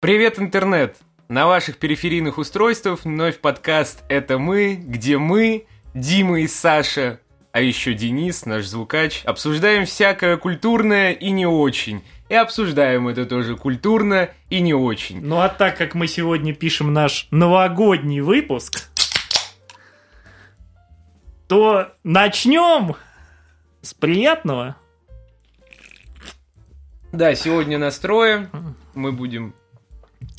Привет, интернет! На ваших периферийных устройствах вновь подкаст «Это мы», где мы, Дима и Саша, а еще Денис, наш звукач, обсуждаем всякое культурное и не очень. И обсуждаем это тоже культурно и не очень. Ну а так как мы сегодня пишем наш новогодний выпуск, то начнем с приятного. Да, сегодня настроем. Мы будем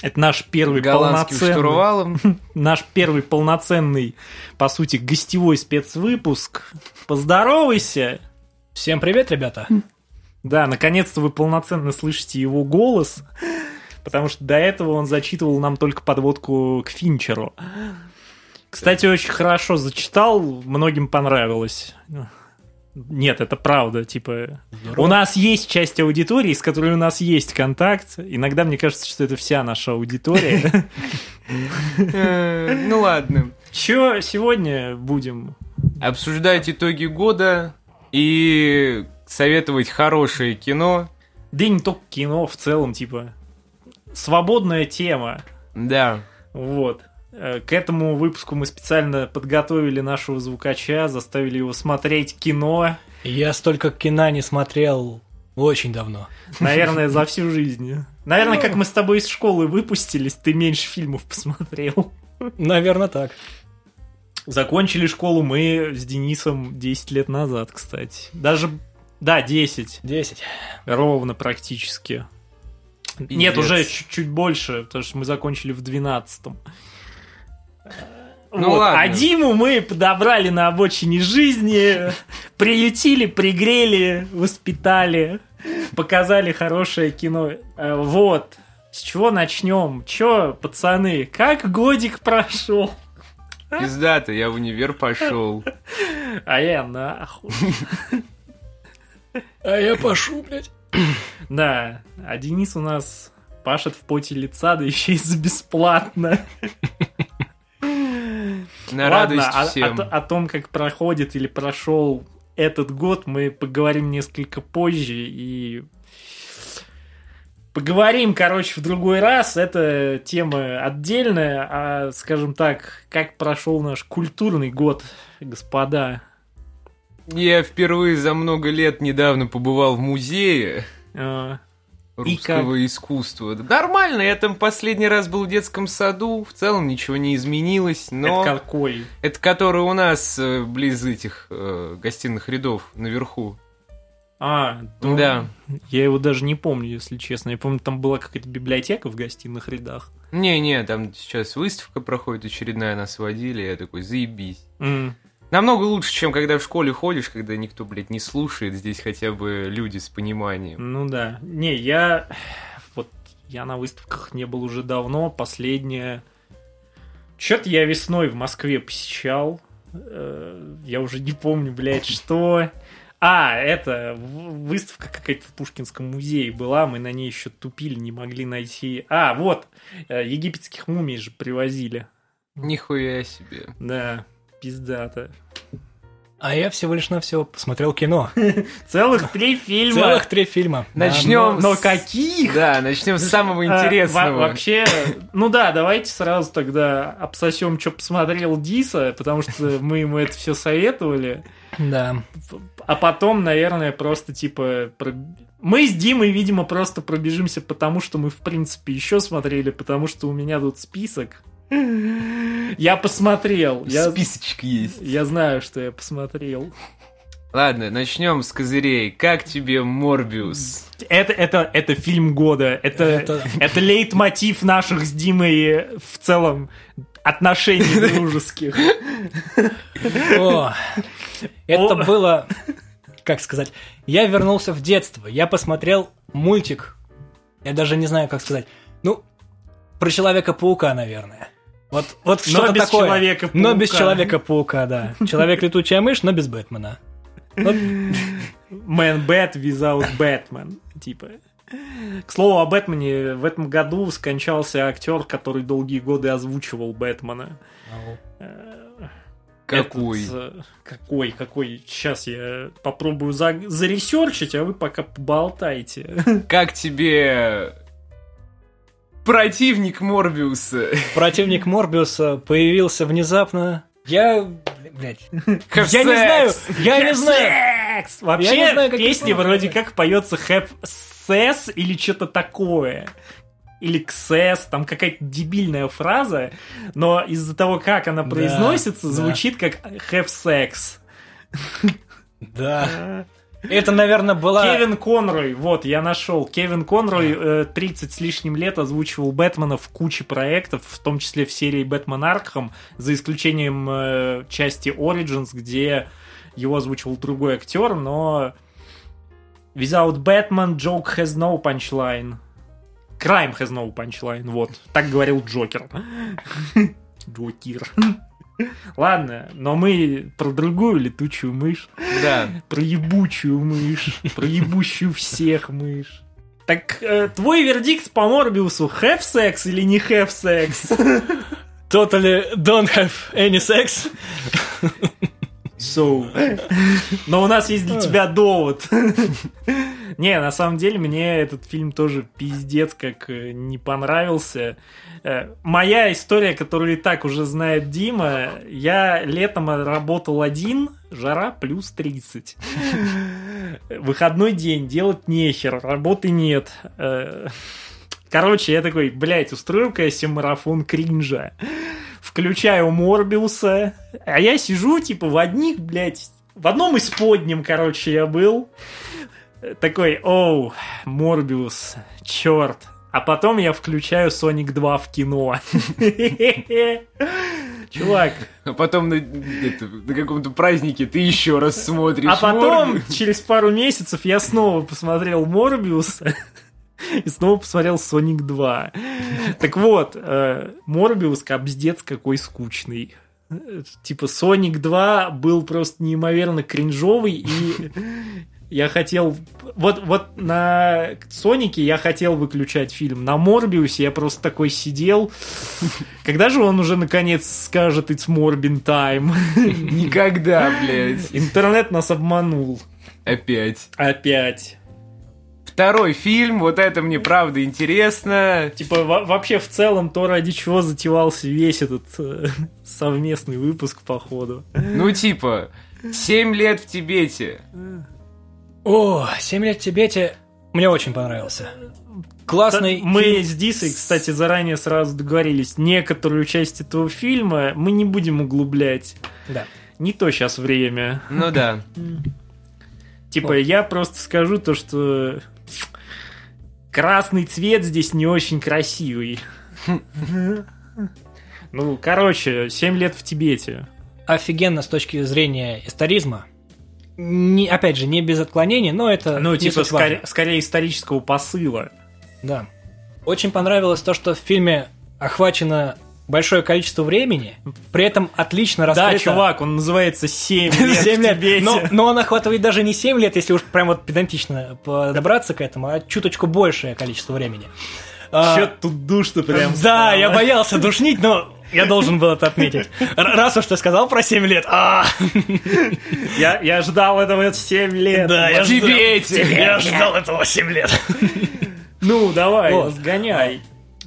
Это наш первый полноценный, штурвалом. наш первый полноценный, по сути, гостевой спецвыпуск. Поздоровайся! Всем привет, ребята. Да, наконец-то вы полноценно слышите его голос, потому что до этого он зачитывал нам только подводку к Финчеру. Кстати, очень хорошо зачитал, многим понравилось. Нет, это правда, типа... У нас есть часть аудитории, с которой у нас есть контакт. Иногда мне кажется, что это вся наша аудитория. Э, Ну ладно. Чё сегодня будем? Обсуждать итоги года и советовать хорошее кино. Да и не только кино в целом, типа... Свободная тема. Да. Вот. Э, К этому выпуску мы специально подготовили нашего звукача, заставили его смотреть кино, Я столько кино не смотрел очень давно. наверное, за всю жизнь. Наверное, как мы с тобой из школы выпустились, ты меньше фильмов посмотрел. Наверное, так. Закончили школу мы с Денисом 10 лет назад, кстати. Даже, да, 10. 10. Ровно практически. Пиздец. Нет, уже чуть-чуть больше, потому что мы закончили в 12-м. Ну Вот. ладно. А Диму мы подобрали на обочине жизни, приютили, пригрели, воспитали, показали хорошее кино. Э, Вот. С чего начнем? Чё, пацаны, как годик прошел? Пиздато, я в универ пошел. А я нахуй. А я пошу, блядь. Да, а Денис у нас пашет в поте лица, да еще и за бесплатно. На Ладно, радость о- всем. О, о том, как проходит или прошел этот год, мы поговорим несколько позже и поговорим, короче, в другой раз. Это тема отдельная, а, скажем так, как прошел наш культурный год, господа. Я впервые за много лет недавно побывал в музее Э, русского искусства. Да Нормально, я там последний раз был в детском саду, в целом ничего не изменилось, но... Это какой? Это который у нас э, близ этих э, гостиных рядов наверху. А, ну, Да. Я его даже не помню, если честно. Я помню, там была какая-то библиотека в гостиных рядах. Не-не, там сейчас выставка проходит очередная, нас водили, я такой, заебись. М, Намного лучше, чем когда в школе ходишь, когда никто, блядь, не слушает, здесь хотя бы люди с пониманием. Ну да. Не, я... Вот я на выставках не был уже давно. Последняя... Чё-то я весной в Москве посещал. Э, Я уже не помню, блядь, что... А, это выставка какая-то в Пушкинском музее была, мы на ней еще тупили, не могли найти. А, вот, э, египетских мумий же привозили. Нихуя себе. Да, пиздато. А я всего лишь навсего посмотрел кино. Целых три фильма. Целых три фильма. Начнем Но с- каких? Да, начнем с самого А, интересного. во- вообще, ну да, давайте сразу тогда обсосем, что посмотрел Диса, потому что мы ему это все советовали. Да. А потом, наверное, просто типа... Мы с Димой, видимо, просто пробежимся, потому что мы, в принципе, еще смотрели, потому что у меня тут список. Я посмотрел. Я, Списочек есть. я знаю, что я посмотрел. Ладно, начнем с козырей. Как тебе Морбиус? Это, это, это фильм года. Это, Это- это лейтмотив наших с Димой в целом отношений дружеских. О, это О. было, как сказать, я вернулся в детство. Я посмотрел мультик. Я даже не знаю, как сказать. Ну, про Человека-паука, наверное. Вот, вот Но что-то без такое. Человека-паука. Но без Человека-паука, да. Человек-летучая мышь, но без Бэтмена. Вот Man Bat without Batman. Типа. К слову о Бэтмене, в этом году скончался актер, который долгие годы озвучивал Бэтмена. Э, Какой? Этот, э, какой, какой? Сейчас я попробую за, заресерчить, а вы пока поболтайте. Как тебе Противник Морбиуса. Противник Морбиуса появился внезапно. Я, блядь, я не знаю, я не знаю. Вообще, Я не знаю, в как песне это вроде как поется have sex или что-то такое. Или XS, там какая-то дебильная фраза, но из-за того, как она произносится, да. звучит как have sex. Да. Это, наверное, была... Кевин Конрой, вот, я нашел. Кевин Конрой э, 30 с лишним лет озвучивал Бэтмена в куче проектов, в том числе в серии Бэтмен Аркхам, за исключением э, части Origins, где его озвучивал другой актер, но Without Batman, joke has no punchline. Crime has no punchline, вот. Так говорил Джокер. Джокер. Ладно, но мы про другую летучую мышь. Да. Про ебучую мышь. Про ебущую всех мышь. Так э, твой вердикт по Морбиусу have sex или не have sex? Totally don't have any sex. So. Но у нас есть для тебя довод. Не, на самом деле мне этот фильм тоже пиздец как э, не понравился. Э, Моя история, которую и так уже знает Дима, я летом работал один, жара плюс 30. Выходной день, делать нехер, работы нет. Э, Короче, я такой, блядь, устрою-ка я себе марафон кринжа. Включаю Морбиуса, а я сижу, типа, в одних, блядь, в одном из подним, короче, я был. Такой, оу, Морбиус, черт. А потом я включаю Соник 2 в кино. Чувак, А потом на, это, на каком-то празднике ты еще раз смотришь. а потом, Морбиус. через пару месяцев, я снова посмотрел Морбиуса и снова посмотрел Соник 2. Так вот, э, Морбиус капздец какой скучный. Типа Соник 2 был просто неимоверно кринжовый, и я хотел... Вот, вот на Сонике я хотел выключать фильм. На Морбиусе я просто такой сидел. Когда же он уже наконец скажет «It's Morbin time»? Никогда, блядь. Интернет нас обманул. Опять. Опять. Второй фильм, вот это мне правда интересно. Типа, во- вообще, в целом, то, ради чего затевался весь этот э, совместный выпуск, походу. Ну, типа, «Семь лет в Тибете». О, «Семь лет в Тибете» мне очень понравился. Классный Мы фильм. с Дисой, кстати, заранее сразу договорились, некоторую часть этого фильма мы не будем углублять. Да. Не то сейчас время. Ну да. Типа, я просто скажу то, что красный цвет здесь не очень красивый. Ну, короче, 7 лет в Тибете. Офигенно с точки зрения историзма. Не, опять же, не без отклонений, но это Ну, типа, скорее, скорее исторического посыла. Да. Очень понравилось то, что в фильме охвачено большое количество времени, при этом отлично раскрыто... Да, чувак, он называется 7 лет 7 в лет. Но, но он охватывает даже не 7 лет, если уж прям вот педантично подобраться к этому, а чуточку большее количество времени. А, Чё тут душно прям да, стало. я боялся душнить, но я должен был это отметить. Раз уж ты сказал про 7 лет, а, Я, я ждал этого 7 лет. да, я ждал- я ждал этого 7 лет. Ну, давай, Вот. сгоняй.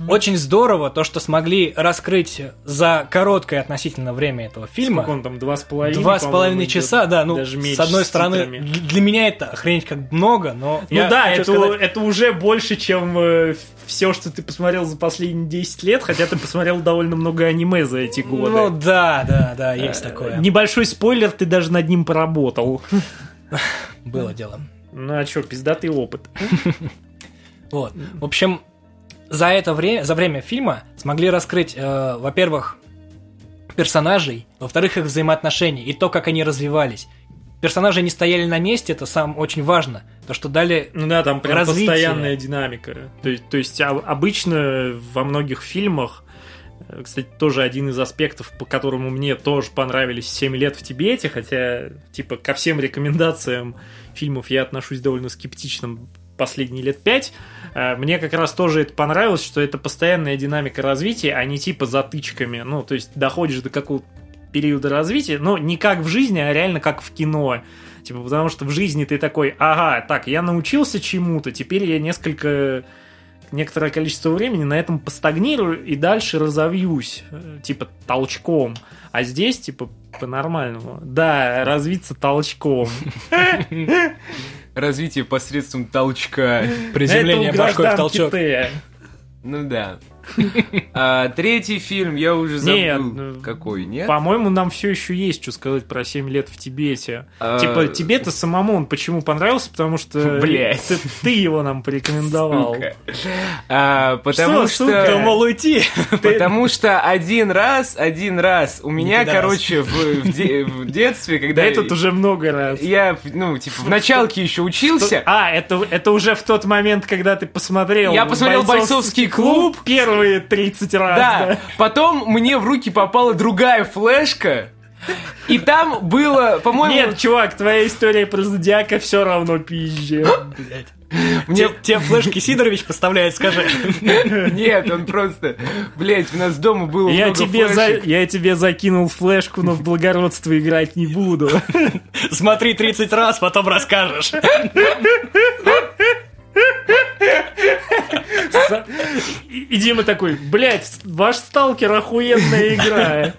Очень здорово то, что смогли раскрыть за короткое относительно время этого фильма. Сколько он там, два с половиной? Два с половиной часа, да, ну, Даже с одной с стороны, титрами. для меня это охренеть как много, но... Ну я да, это, сказать- это уже больше, чем все, что ты посмотрел за последние 10 лет, хотя ты посмотрел довольно много аниме за эти годы. Ну да, да, да, есть такое. Небольшой спойлер, ты даже над ним поработал. Было дело. Ну а чё, пиздатый опыт. Вот. В общем, за это время, за время фильма смогли раскрыть, э, во-первых, персонажей, во-вторых, их взаимоотношения и то, как они развивались. Персонажи не стояли на месте, это сам очень важно. То, что дали Ну да, там прям Развитие. постоянная динамика. То, есть- то есть а- обычно во многих фильмах, э, кстати, тоже один из аспектов, по которому мне тоже понравились «7 лет в Тибете», хотя, типа, ко всем рекомендациям фильмов я отношусь довольно скептично последние лет пять. Э, Мне как раз тоже это понравилось, что это постоянная динамика развития, а не типа затычками. Ну, то есть доходишь до какого-то периода развития, но не как в жизни, а реально как в кино. Типа, потому что в жизни ты такой, ага, так, я научился чему-то, теперь я несколько некоторое количество времени, на этом постагнирую и дальше разовьюсь, э, типа толчком. А здесь, типа, по-нормальному. Да, развиться толчком. Развитие посредством толчка. Приземление башкой в толчок. Ну да. А, третий фильм я уже Нет, забыл. ну, Какой, нет? По-моему, нам все еще есть что сказать про 7 лет в Тибете. А, Типа, тебе-то самому он почему понравился? Потому что Блядь. ты, ты его нам порекомендовал. Сука. А, потому Что, что... сука? Думал уйти. Потому что один раз, один раз, у меня, короче, в, в де- в детстве, Да когда этот уже много раз. я, ну, типа, в началке еще учился, А, это, это уже в тот момент, когда ты посмотрел... Я посмотрел «Бойцовский клуб». Первые 30 раз, да, да. потом мне в руки попала другая флешка, и там было, по-моему... Нет, чувак, твоя история про Зодиака все равно пизже. Мне- Те- Тебе флешки Сидорович поставляет, скажи. Нет, он просто... Блять, у нас дома было Я много тебе, за, я тебе закинул флешку, но в благородство играть не буду. Смотри 30 раз, потом расскажешь. И Дима такой, блядь, ваш сталкер охуенная игра.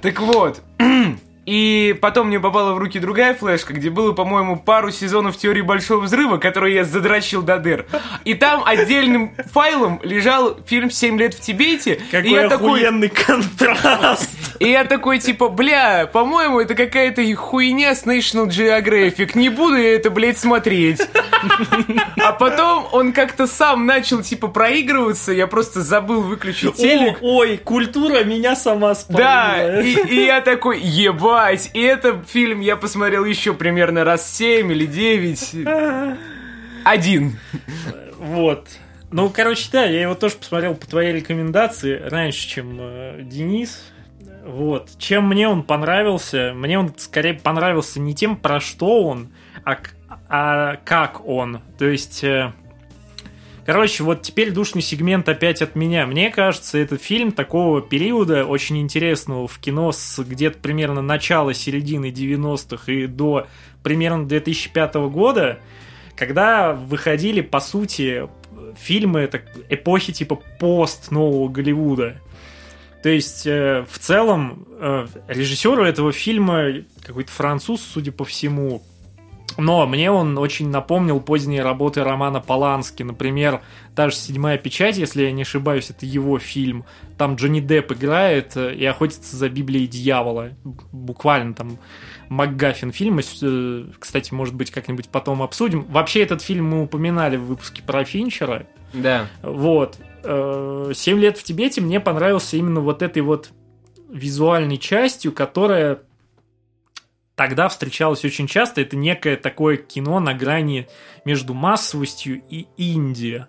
Так вот. И потом мне попала в руки другая флешка, где было, по-моему, пару сезонов теории Большого Взрыва, которую я задрочил до дыр. И там отдельным файлом лежал фильм «Семь лет в Тибете». и Какой я такой, охуенный контраст. и я такой, типа, бля, по-моему, это какая-то хуйня с National Geographic. Не буду я это, блядь, смотреть. А потом он как-то сам начал, типа, проигрываться. Я просто забыл выключить телек. Ой, культура меня сама спалила. Да, и, и я такой, ебать, и этот фильм я посмотрел еще примерно раз 7 или 9. Один. Вот. Ну, короче, да, я его тоже посмотрел по твоей рекомендации раньше, чем э, Денис. Вот. Чем мне он понравился? Мне он скорее понравился не тем, про что он, а, а как он. То есть... э, Короче, вот теперь душный сегмент опять от меня. Мне кажется, это фильм такого периода, очень интересного в кино, с где-то примерно начала середины 90-х и до примерно 2005 года, когда выходили, по сути, фильмы так, эпохи типа пост нового Голливуда. То есть, э, в целом, э, режиссеру этого фильма какой-то француз, судя по всему. Но мне он очень напомнил поздние работы Романа Полански. Например, та же «Седьмая печать», если я не ошибаюсь, это его фильм. Там Джонни Депп играет э, и охотится за Библией дьявола. Буквально там МакГаффин фильм. Э, Кстати, может быть, как-нибудь потом обсудим. Вообще, этот фильм мы упоминали в выпуске про Финчера. Да. Вот. Э, «Семь лет в Тибете» мне понравился именно вот этой вот визуальной частью, которая тогда встречалась очень часто. Это некое такое кино на грани между массовостью и инди.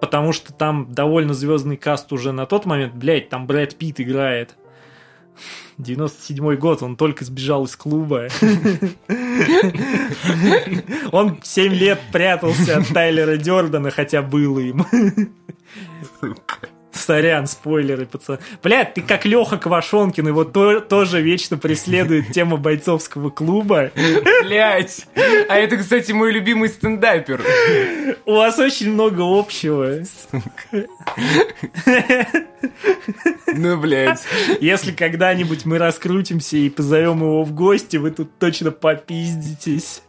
Потому что там довольно звездный каст уже на тот момент. Блять, там Брэд Питт играет. 97 год, он только сбежал из клуба. Он 7 лет прятался от Тайлера Дёрдена, хотя было им. Сорян, спойлеры, пацан. Блядь, ты как Леха Квашонкин, его то- тоже вечно преследует тема бойцовского клуба. Блять. А это, кстати, мой любимый стендапер. У вас очень много общего. Ну, блять. Если когда-нибудь мы раскрутимся и позовем его в гости, вы тут точно попиздитесь.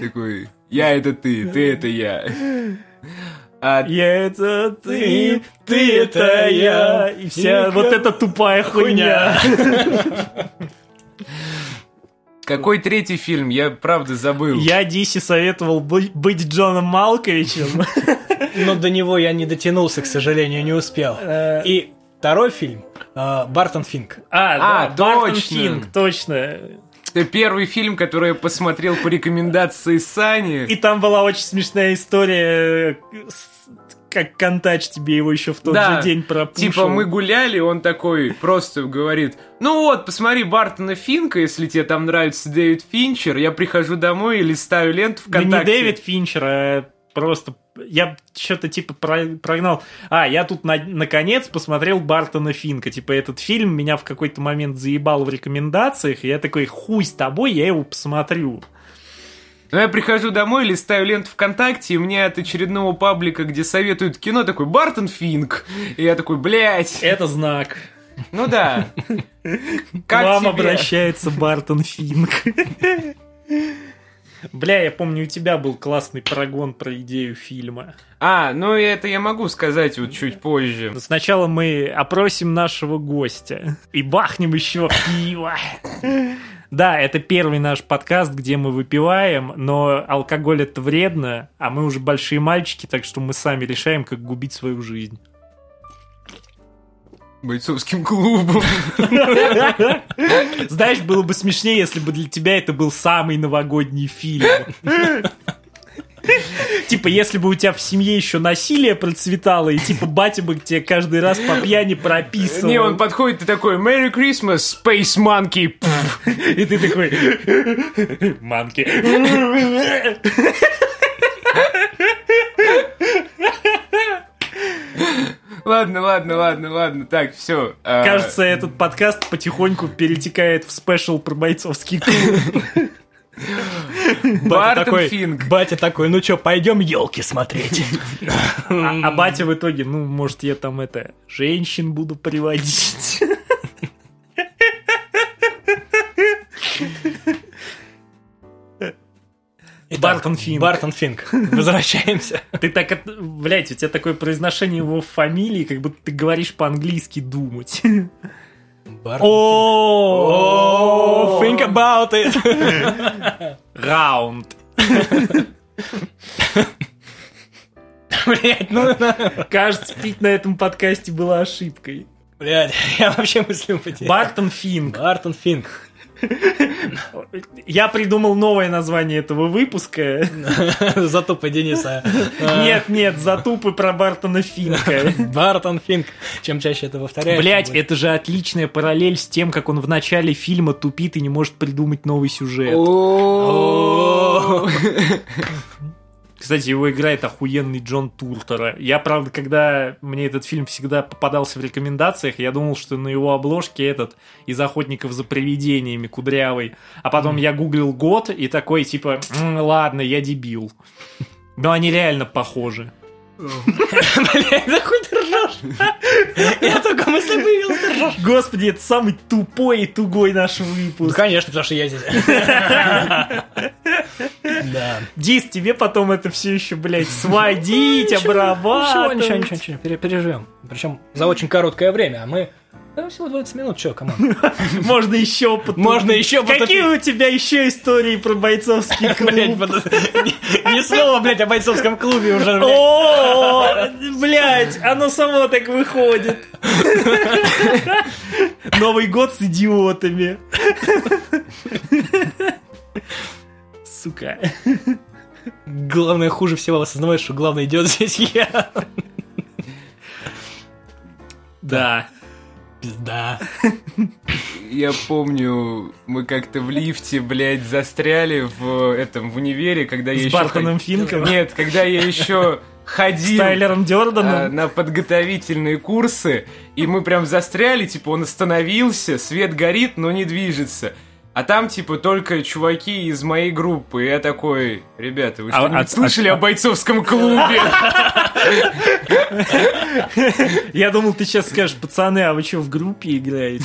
Такой, я это ты, ты это я. А Я это ты, ты это я, и вся вот эта тупая хуйня. какой третий фильм? Я правда забыл. Я Дисе советовал бы- быть Джоном Малковичем. Но до него я не дотянулся, к сожалению, не успел. Э, И второй фильм э, Бартон Финк. А, А, да, Бартон. Финк, точно. Это первый фильм, который я посмотрел по рекомендации Сани. И там была очень смешная история, э, как Контач тебе его еще в тот Да, же день пропушил. Типа мы гуляли, он такой просто говорит, ну вот, посмотри Бартона Финка, если тебе там нравится Дэвид Финчер, я прихожу домой и листаю ленту Да ВКонтакте. не Дэвид Финчер, а просто... Я что-то типа про- прогнал. А, я тут на- наконец посмотрел Бартона Финка. Типа этот фильм меня в какой-то момент заебал в рекомендациях. И я такой, хуй с тобой, я его посмотрю. Но я прихожу домой, листаю ленту ВКонтакте, и мне от очередного паблика, где советуют кино, такой Бартон Финк. И я такой, блядь. Это знак. Ну да. К вам обращается Бартон Финк. Бля, я помню, у тебя был классный прогон про идею фильма. А, ну это я могу сказать вот чуть позже. Но сначала мы опросим нашего гостя и бахнем еще пиво. Да, это первый наш подкаст, где мы выпиваем, но алкоголь это вредно, а мы уже большие мальчики, так что мы сами решаем, как губить свою жизнь. Бойцовским клубом. Знаешь, было бы смешнее, если бы для тебя это был самый новогодний фильм. Типа, если бы у тебя в семье еще насилие процветало, и типа батя бы тебе каждый раз по пьяни прописывал. Не, он подходит и такой, Merry Christmas, Space Monkey. И ты такой... Манки. Ладно, ладно, ладно, ладно. Так, все. Кажется, этот подкаст потихоньку перетекает в спешл про бойцовский клуб. Батя такой, Финк. батя такой, ну чё, пойдем елки смотреть. А, а батя в итоге, ну, может, я там это, женщин буду приводить. Итак, Бартон Финк. Бартон Финк. Возвращаемся. Ты так, блядь, у тебя такое произношение его фамилии, как будто ты говоришь по-английски думать. О, Think about it. Раунд. Блять, ну, Кажется, пить на этом подкасте была ошибкой. блядь, я вообще мыслю потерял. Бартон Финк. Бартон Финк. Я придумал новое название этого выпуска. Зато по Дениса. Нет, нет, затупы про Бартона Финка. Бартон Финк. Чем чаще это повторяешь. Блять, это же отличная параллель с тем, как он в начале фильма тупит и не может придумать новый сюжет. Кстати, его играет охуенный Джон Туртера. Я, правда, когда мне этот фильм всегда попадался в рекомендациях, я думал, что на его обложке этот из «Охотников за привидениями» кудрявый. А потом я гуглил год и такой, типа, «М, ладно, я дебил. Но они реально похожи. Ты ржешь? Я только мысли появилась, ты ржешь. Господи, это самый тупой и тугой наш Ну, выпуск. конечно, потому что я здесь. Да. Дис, тебе потом это все еще, блядь, сводить, Ничего, обрабатывать. Ничего, ничего, ничего, пере- переживем. Причем за очень короткое время, а мы... Да, всего 20 минут, что, кому? Можно еще потупить. Можно еще Какие у тебя еще истории про бойцовский клуб? ни слова, блядь, о бойцовском клубе уже. О, блядь, оно само так выходит. Новый год с идиотами. Сука. Главное, хуже всего осознавать, что главный идет здесь я. Да. Пизда. Я помню, мы как-то в лифте, блядь, застряли в этом, в универе, когда я С еще... Бартоном ход- Финком? Нет, когда я еще С ходил... Тайлером а, Дёрданом? на подготовительные курсы, и мы прям застряли, типа он остановился, свет горит, но не движется. А там, типа, только чуваки из моей группы. И я такой, ребята, вы А- что-нибудь а- слышали а- о бойцовском клубе? Я думал, ты сейчас скажешь, пацаны, а вы что, в группе играете?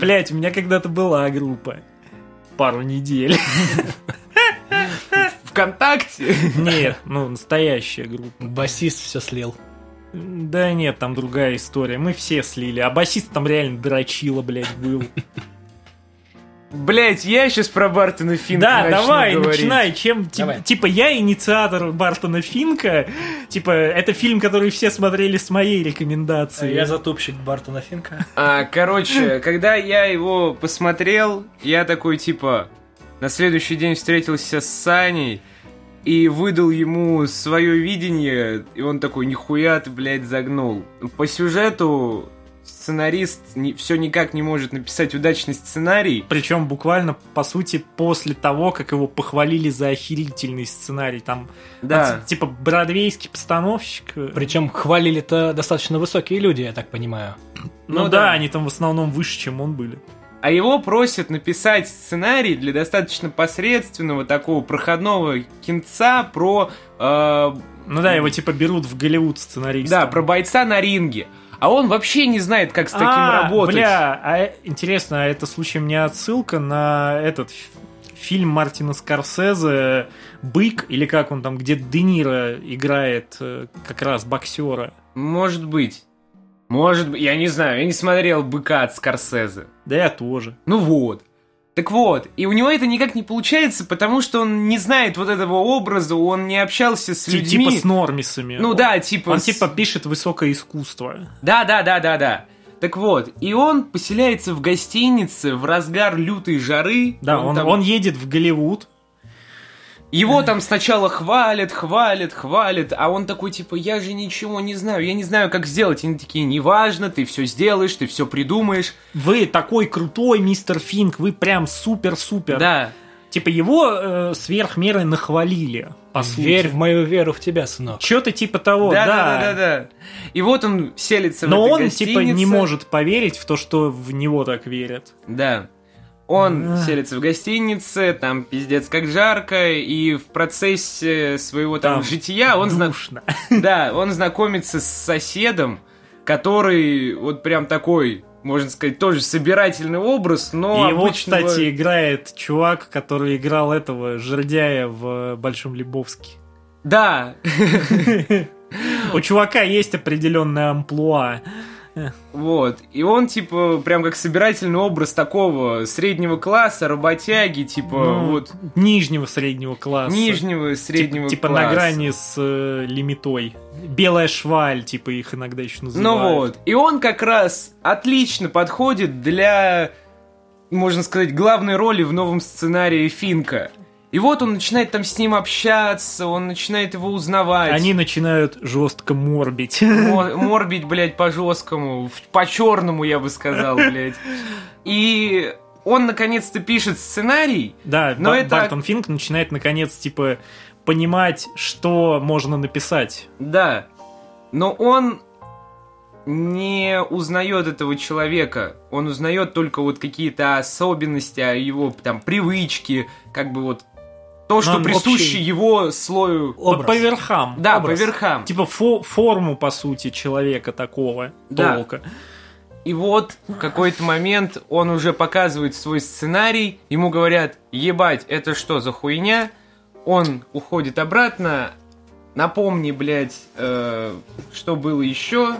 Блять, у меня когда-то была группа. Пару недель. Вконтакте? Нет, ну, настоящая группа. Басист все слил. Да нет, там другая история. Мы все слили. А басист там реально дрочило, блядь, был. Блять, я сейчас про Бартона Финка Да, начну давай, говорить. начинай. Чем, Давай. типа, я инициатор Бартона Финка. Типа, это фильм, который все смотрели с моей рекомендацией. Я затупщик Бартона Финка. А, короче, когда я его посмотрел, я такой, типа, на следующий день встретился с Саней и выдал ему свое видение, и он такой, нихуя ты, блядь, загнул. По сюжету сценарист все никак не может написать удачный сценарий. Причем буквально, по сути, после того, как его похвалили за охерительный сценарий. Там, Да. от- типа, бродвейский постановщик. э, Причем хвалили-то достаточно высокие люди, я так понимаю. Ну, ну да, да. они там в основном выше, чем он были. А его просят написать сценарий для достаточно посредственного такого проходного кинца про... э, Ну да, его типа берут в Голливуд сценаристом. да, про бойца на ринге. А он вообще не знает, как с таким а, работать. Бля, а интересно, а это случаем не отсылка на этот фильм Мартина Скорсезе «Бык» или как он там, где Де Ниро играет э, как раз боксера? Может быть. Может быть. Я не знаю, я не смотрел «Быка» от Скорсезе. Да я тоже. Ну вот. Так вот, и у него это никак не получается, потому что он не знает вот этого образа, он не общался с Ти- людьми. Типа с нормисами. Ну да, типа... Он с- типа пишет высокое искусство. Да, да, да, да, да. Так вот, и он поселяется в гостинице в разгар лютой жары. Да, он, там- он едет в Голливуд. Его там сначала хвалят, хвалят, хвалят, а он такой, типа, я же ничего не знаю, я не знаю, как сделать. И они такие, неважно, ты все сделаешь, ты все придумаешь. Вы такой крутой, мистер Финк, вы прям супер-супер. Да. Типа его э, сверх меры нахвалили, по сути. Верь в мою веру в тебя, сынок. Что-то типа того, да, да. да, да, да, да. И вот он селится Но в этой он гостинице. типа не может поверить в то, что в него так верят. Да. Он А. селится в гостинице, там пиздец как жарко, и в процессе своего там, Там жития он, зна- да, он знакомится с соседом, который вот прям такой, можно сказать, тоже собирательный образ, но И его, обычного- кстати, играет чувак, который играл этого жердяя в Большом Лебовске. Да, У чувака есть определенная амплуа. Вот. И он, типа, прям как собирательный образ такого среднего класса, работяги, типа, Ну, вот, Нижнего среднего класса. нижнего, Типа- среднего Типа класса. на грани с э, лимитой. Белая шваль, типа их иногда еще Ну называют. вот. И он как раз отлично подходит для, можно сказать, главной роли в новом сценарии Финка. И вот он начинает там с ним общаться, он начинает его узнавать. Они начинают жестко морбить. Мо- Морбить, блядь, по-жесткому, по-черному, я бы сказал, блядь. И он наконец-то пишет сценарий. Да, Но Ба- это- Бартон Финк начинает наконец, типа, понимать, что можно написать. Да. Но он не узнает этого человека. Он узнает только вот какие-то особенности, а его там привычки, как бы вот то, что присуще его слою. По, Образ. по верхам. Да, образ. по верхам. Типа фо- форму, по сути, человека такого. Да. Толка. И вот в какой-то момент он уже показывает свой сценарий, ему говорят, ебать, это что за хуйня? Он уходит обратно, напомни, блядь, э, что было еще.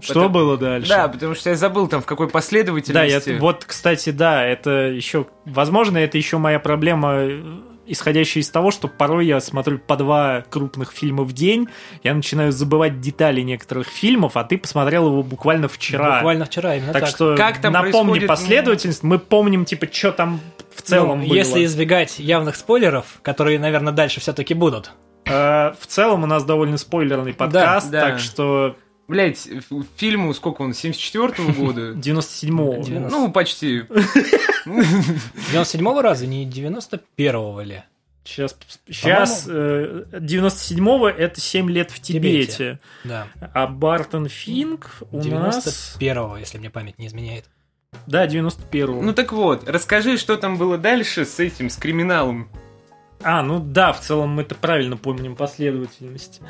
Что Это- было дальше? Да, потому что я забыл там в какой Да, я, последовательности. вот, кстати, да, это еще, возможно, это еще моя проблема, исходящая из того, что порой я смотрю по два крупных фильма в день, я начинаю забывать детали некоторых фильмов, а ты посмотрел его буквально вчера. Буквально вчера, именно Так, так. что Как там напомни происходит, последовательность, мы помним, типа, что там в целом Ну, было. Если избегать явных спойлеров, которые, наверное, дальше все-таки будут. Э, в целом у нас довольно спойлерный подкаст, да. так что Блять, фильму сколько он, 74-го года? 97-го. 90. Ну, почти. 97-го раза, не 91-го ли? Сейчас, сейчас э, 97-го это 7 лет в Тибете. Тибете. Да. А Бартон Финк у нас... 91-го, если мне память не изменяет. Да, 91-го. Ну так вот, расскажи, что там было дальше с этим, с криминалом. А, ну да, в целом мы это правильно помним последовательность.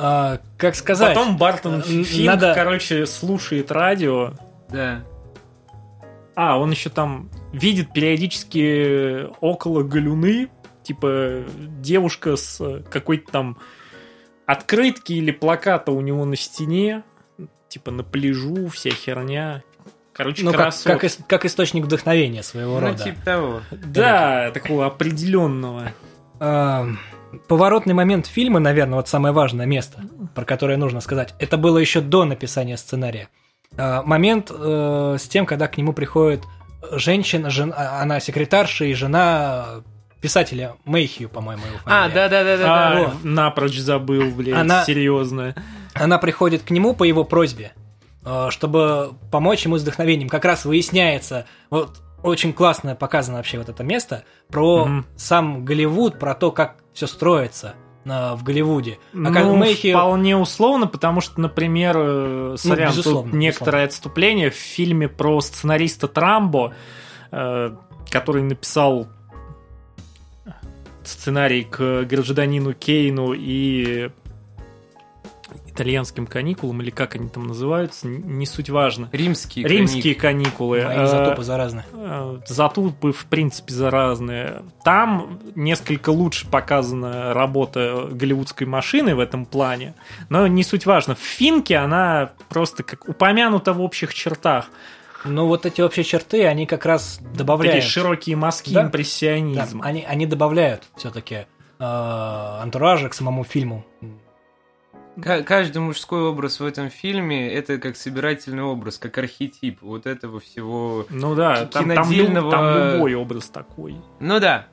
А, как сказать? Потом Бартон Финк, надо- короче, слушает радио. Да. А, он еще там видит периодически около галюны, типа девушка с какой-то там открытки или плаката у него на стене, типа на пляжу, вся херня. Короче, ну, как, как, ис- как источник вдохновения своего Ну, рода. типа того. Да, такого определенного. А, поворотный момент фильма, наверное, вот самое важное место, про которое нужно сказать, это было еще до написания сценария. А, момент э, с тем, когда к нему приходит женщина, жен- а, она секретарша и жена писателя Мэйхью, по-моему, его А, фамилия. А, вот. напрочь забыл, блядь, Она- серьезно. Она приходит к нему по его просьбе, э, чтобы помочь ему с вдохновением. Как раз выясняется, вот очень классно показано вообще вот это место, про Мгм. сам Голливуд, про то, как все строится э, в Голливуде. А ну, как Мэйхи... вполне условно, потому что, например, э, сорян, безусловно, тут некоторое отступление в фильме про сценариста Трамбо, э, который написал сценарий к гражданину Кейну и итальянским каникулам, или как они там называются, не суть важно. Римские Римские каникулы. Мои Э, изотопы заразны. Э, Затупы, в принципе, заразные. Там несколько лучше показана работа голливудской машины в этом плане, но не суть важно. В Финке она просто как упомянута в общих чертах. Ну, вот эти общие черты, они как раз добавляют... Такие широкие мазки Да. Да, импрессионизма. они, они добавляют все-таки антуража к самому фильму. Ка- Каждый мужской образ в этом фильме это как собирательный образ, как архетип вот этого всего. Ну да, там, там там любой образ такой. Ну да.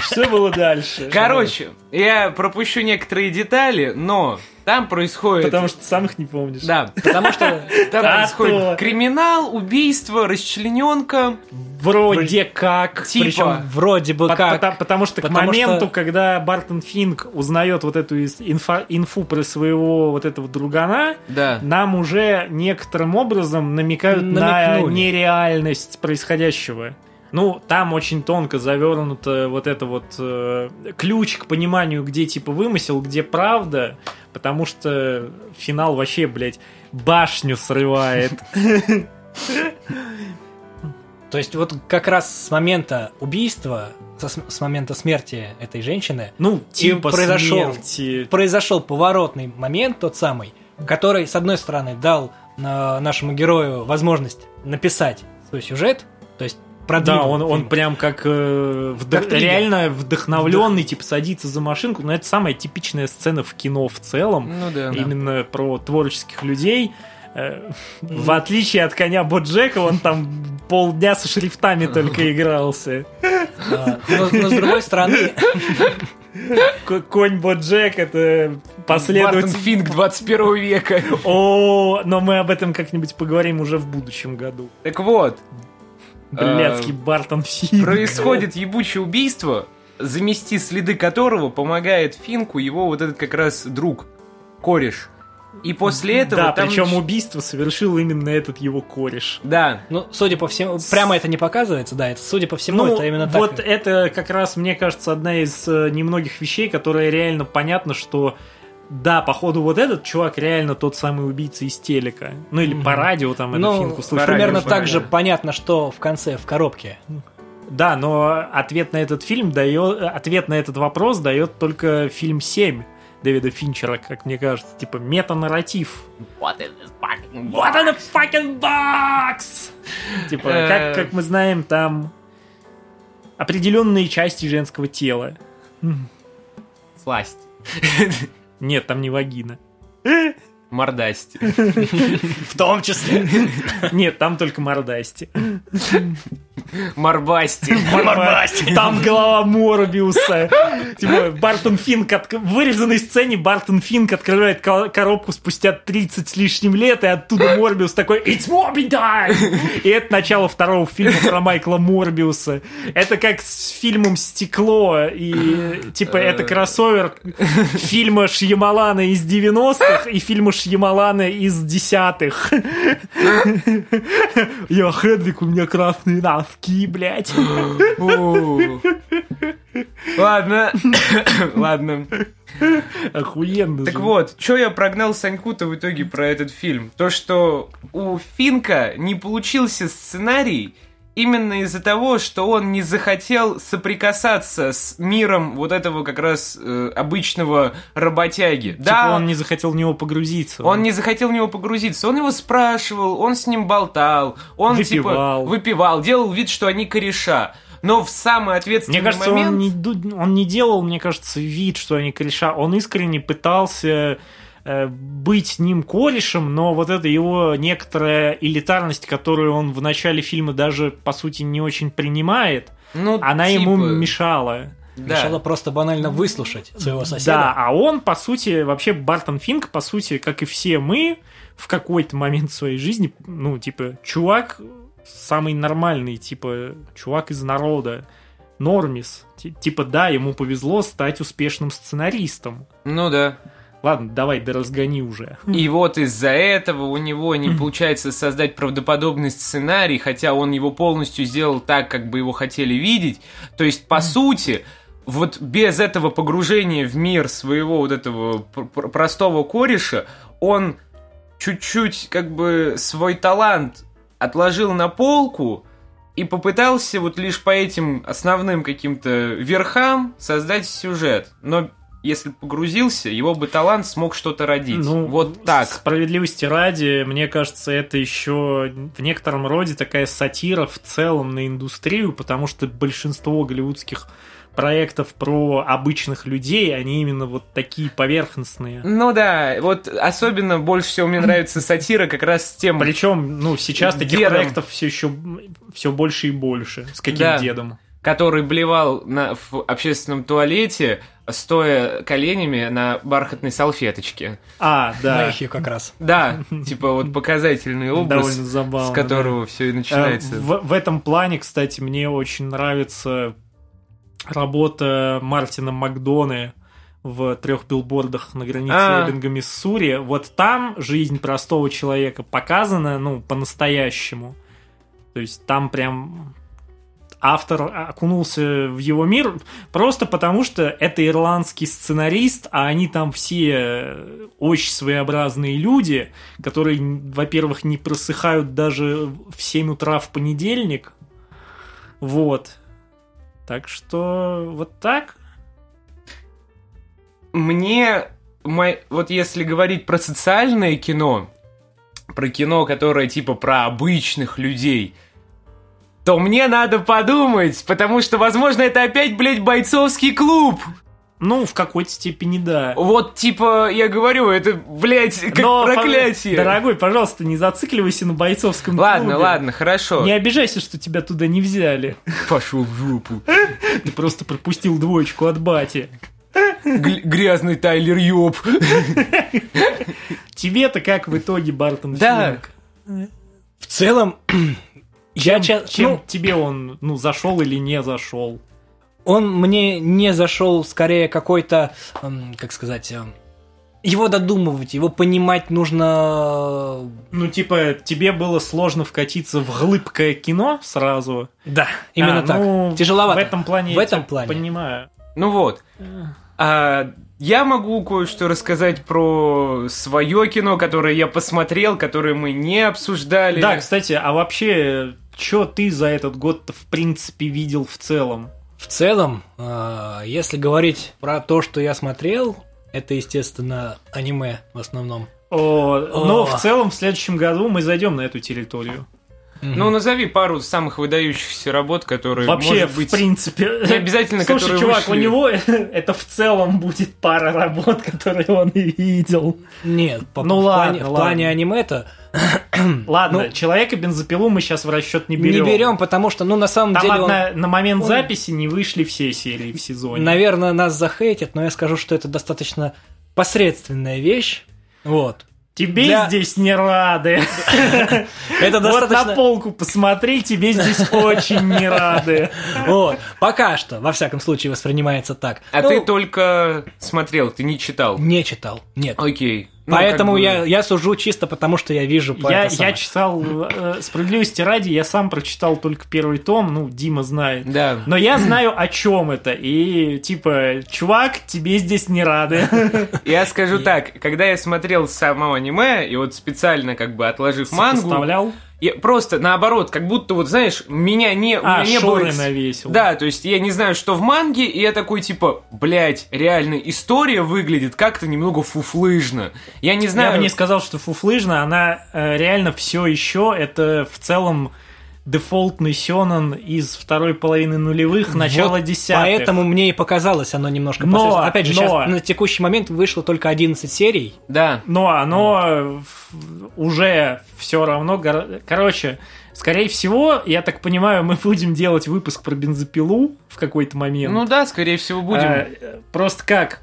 Что было дальше? Короче, я пропущу некоторые детали, но там происходит. Потому что сам их не помнишь. Да, Потому что там происходит криминал, убийство, расчлененка. Вроде как. Типа. Причем вроде бы как... Потому что к моменту, когда Бартон Финк узнает вот эту инфу про своего вот этого другана, нам уже некоторым образом намекают на нереальность происходящего. Ну, там очень тонко завернуто вот это вот э, ключ к пониманию, где типа вымысел, где правда, потому что финал вообще, блядь, башню срывает. То есть вот как раз с момента убийства, со- с момента смерти этой женщины, Ну, типа произошел. смерти. произошел поворотный момент, тот самый, который, с одной стороны, дал э, нашему герою возможность написать свой сюжет, то есть продвинул Да, он, он прям как, э, вдох- реально вдохновленный, типа садится за машинку. Но это самая типичная сцена в кино в целом. Ну да. Именно про творческих людей. Э, В отличие от коня Боджека, он там полдня со шрифтами только игрался. А, но, но с другой стороны, Конь Боджек это последователь... Финк 21 века. О, но мы об этом как-нибудь поговорим уже в будущем году. Так вот, Блядский Э, Бартон Финк. происходит ебучее убийство, замести следы которого помогает Финку его вот этот как раз друг, кореш. И после этого... Да, там причем убийство совершил именно этот его кореш. Да, ну, судя по всему, прямо это не показывается, да, это, судя по всему, ну, это именно так. вот это как раз, мне кажется, одна из э, немногих вещей, которая реально понятно, что да, походу вот этот чувак реально тот самый убийца из телека. Ну или по Мгм. радио там эту Ну, финку слышали. примерно так да. же понятно, что в конце, в коробке. Да, но ответ на этот фильм дает, ответ на этот вопрос дает только фильм 7 Дэвида Финчера, как мне кажется, типа мета-нарратив. What is this fucking What in the fucking box? Типа, Э. как, как мы знаем, там определенные части женского тела. Сласть. Нет, там не вагина. Мордасти. В том числе. Нет, там только мордасти. Морбасти. Там голова Морбиуса. Типа, Бартон Финк, от... в вырезанной сцене Бартон Финк открывает ко- коробку спустя 30 с лишним лет, и оттуда Морбиус такой «It's Morbid time!» И это начало второго фильма про Майкла Морбиуса. Это как с фильмом «Стекло», и типа это кроссовер фильма Шьямалана из 90-х и фильма Шьямалана из десятых. Я Хедвик, у меня красные носки, блядь. Ладно. Ладно. Охуенно Так же. вот, что я прогнал Саньку-то в итоге про этот фильм? То, что у Финка не получился сценарий именно из-за того, что он не захотел соприкасаться с миром вот этого как раз э, обычного работяги. Типа да, он не захотел в него погрузиться. Он не захотел в него погрузиться. Он его спрашивал, он с ним болтал, он Выпивал. типа выпивал, делал вид, что они кореша. Но в самый ответственный Мне кажется, момент... он не, он не делал, мне кажется, вид, что они кореша. Он искренне пытался быть с ним корешем, но вот эта его некоторая элитарность, которую он в начале фильма даже, по сути, не очень принимает, ну, она типа, ему мешала. Да. Мешало просто банально выслушать своего Да, соседа. а он, по сути, вообще Бартон Финк, по сути, как и все мы, в какой-то момент своей жизни, ну, типа, чувак самый нормальный, типа, чувак из народа. нормис. Ти- Типа, да, ему повезло стать успешным сценаристом. Ну да. Ладно, давай, да разгони уже. И вот из-за этого у него не получается создать правдоподобный сценарий, хотя он его полностью сделал так, как бы его хотели видеть. То есть, по сути, вот без этого погружения в мир своего вот этого пр- пр- простого кореша, он чуть-чуть как бы свой талант отложил на полку и попытался вот лишь по этим основным каким-то верхам создать сюжет. Но если бы погрузился, его бы талант смог что-то родить. Ну, вот так. Справедливости ради, мне кажется, это еще в некотором роде такая сатира в целом на индустрию, потому что большинство голливудских проектов про обычных людей, они именно вот такие поверхностные. Ну да, вот особенно больше всего мне нравится сатира как раз с тем... Причем, ну, сейчас таких Дедом. проектов все еще все больше и больше. С каким Да. дедом? который блевал на, в общественном туалете, стоя коленями на бархатной салфеточке. А, да. Мэйхью как раз. Да, типа вот показательный образ, забавно. с которого да. все и Э, начинается. В, в этом плане, кстати, мне очень нравится работа Мартина Макдоны в трех билбордах на границе А. Эббинга, Миссури. Вот там жизнь простого человека показана, ну, по-настоящему. То есть там прям автор окунулся в его мир просто потому, что это ирландский сценарист, а они там все очень своеобразные люди, которые, во-первых, не просыхают даже в 7 утра в понедельник. Вот. Так что вот так. Мне, мой- вот если говорить про социальное кино, про кино, которое типа про обычных людей, то мне надо подумать, потому что, возможно, это опять, блядь, бойцовский клуб. Ну, в какой-то степени да. Вот, типа, я говорю, это, блядь, как Но, проклятие. пож- Дорогой, пожалуйста, не зацикливайся на бойцовском Ладно, клубе. ладно, хорошо. Не обижайся, что тебя туда не взяли. Пошел в жопу. Ты просто пропустил двоечку от бати. Г- грязный Тайлер Ёб. Тебе-то как в итоге, Бартон Да. Финк? В целом, я ча- Чем ну, тебе он, ну, зашел или не зашел? он мне не зашел скорее какой-то, как сказать, эм, его додумывать, его понимать нужно. Ну, типа, тебе было сложно вкатиться в глыбкое кино сразу? Да, именно А, так. ну, Тяжеловато. В этом плане В я этом тебя плане. понимаю. Ну вот. А, я могу кое-что рассказать про свое кино, которое я посмотрел, которое мы не обсуждали. Да, кстати, а вообще, что ты за этот год в принципе видел в целом? В целом, э, если говорить про то, что я смотрел, это, естественно, аниме в основном. О, но О. в целом в следующем году мы зайдем на эту территорию. Ну, назови пару самых выдающихся работ, которые, Вообще, может быть, в принципе... не обязательно, Слушай, которые чувак, у вышли. него это в целом будет пара работ, которые он и видел. Нет, по, Ну в, ладно, плане, в ладно. плане аниме-то Ладно, Ну, человека бензопилу мы сейчас в расчет не не берем. берем, потому что, ну, на самом Там деле, он- одна- на момент он- записи не вышли все серии в сезоне. наверное, нас захейтят, но я скажу, что это достаточно посредственная вещь. Вот. Тебе Для- здесь не рады. Это Вот на достаточно... полку посмотри, тебе здесь очень не рады. Вот. Пока что, во всяком случае, воспринимается так. А Ну, ты только смотрел, ты не читал. Не читал, нет. Окей. Ну, Поэтому как бы- я, я сужу чисто потому, что я вижу по Я, я читал, э, справедливости ради, я сам прочитал только первый том, ну, Дима знает. Да. Но я знаю, о чем это. И, типа, чувак, тебе здесь не рады. Я скажу так, когда я смотрел само аниме, и вот специально как бы отложив мангу, Сопоставлял? Я просто наоборот, как будто вот, знаешь, меня не, у А, меня не было... навесил. Да, то есть я не знаю, что в манге, и я такой типа, блядь, реально история выглядит как-то немного фуфлыжно. Я не знаю... Я бы не сказал, что фуфлыжна, она э, реально все еще, это в целом дефолтный сёнэн из второй половины нулевых, начала Вот десятых. Поэтому мне и показалось оно немножко Но. Опять же, но- сейчас на текущий момент вышло только 11 серий. Да. Но оно э, в- уже все равно... гор- Короче, скорее всего, я так понимаю, мы будем делать выпуск про бензопилу в какой-то момент. Ну да, скорее всего, будем. Э, Просто как?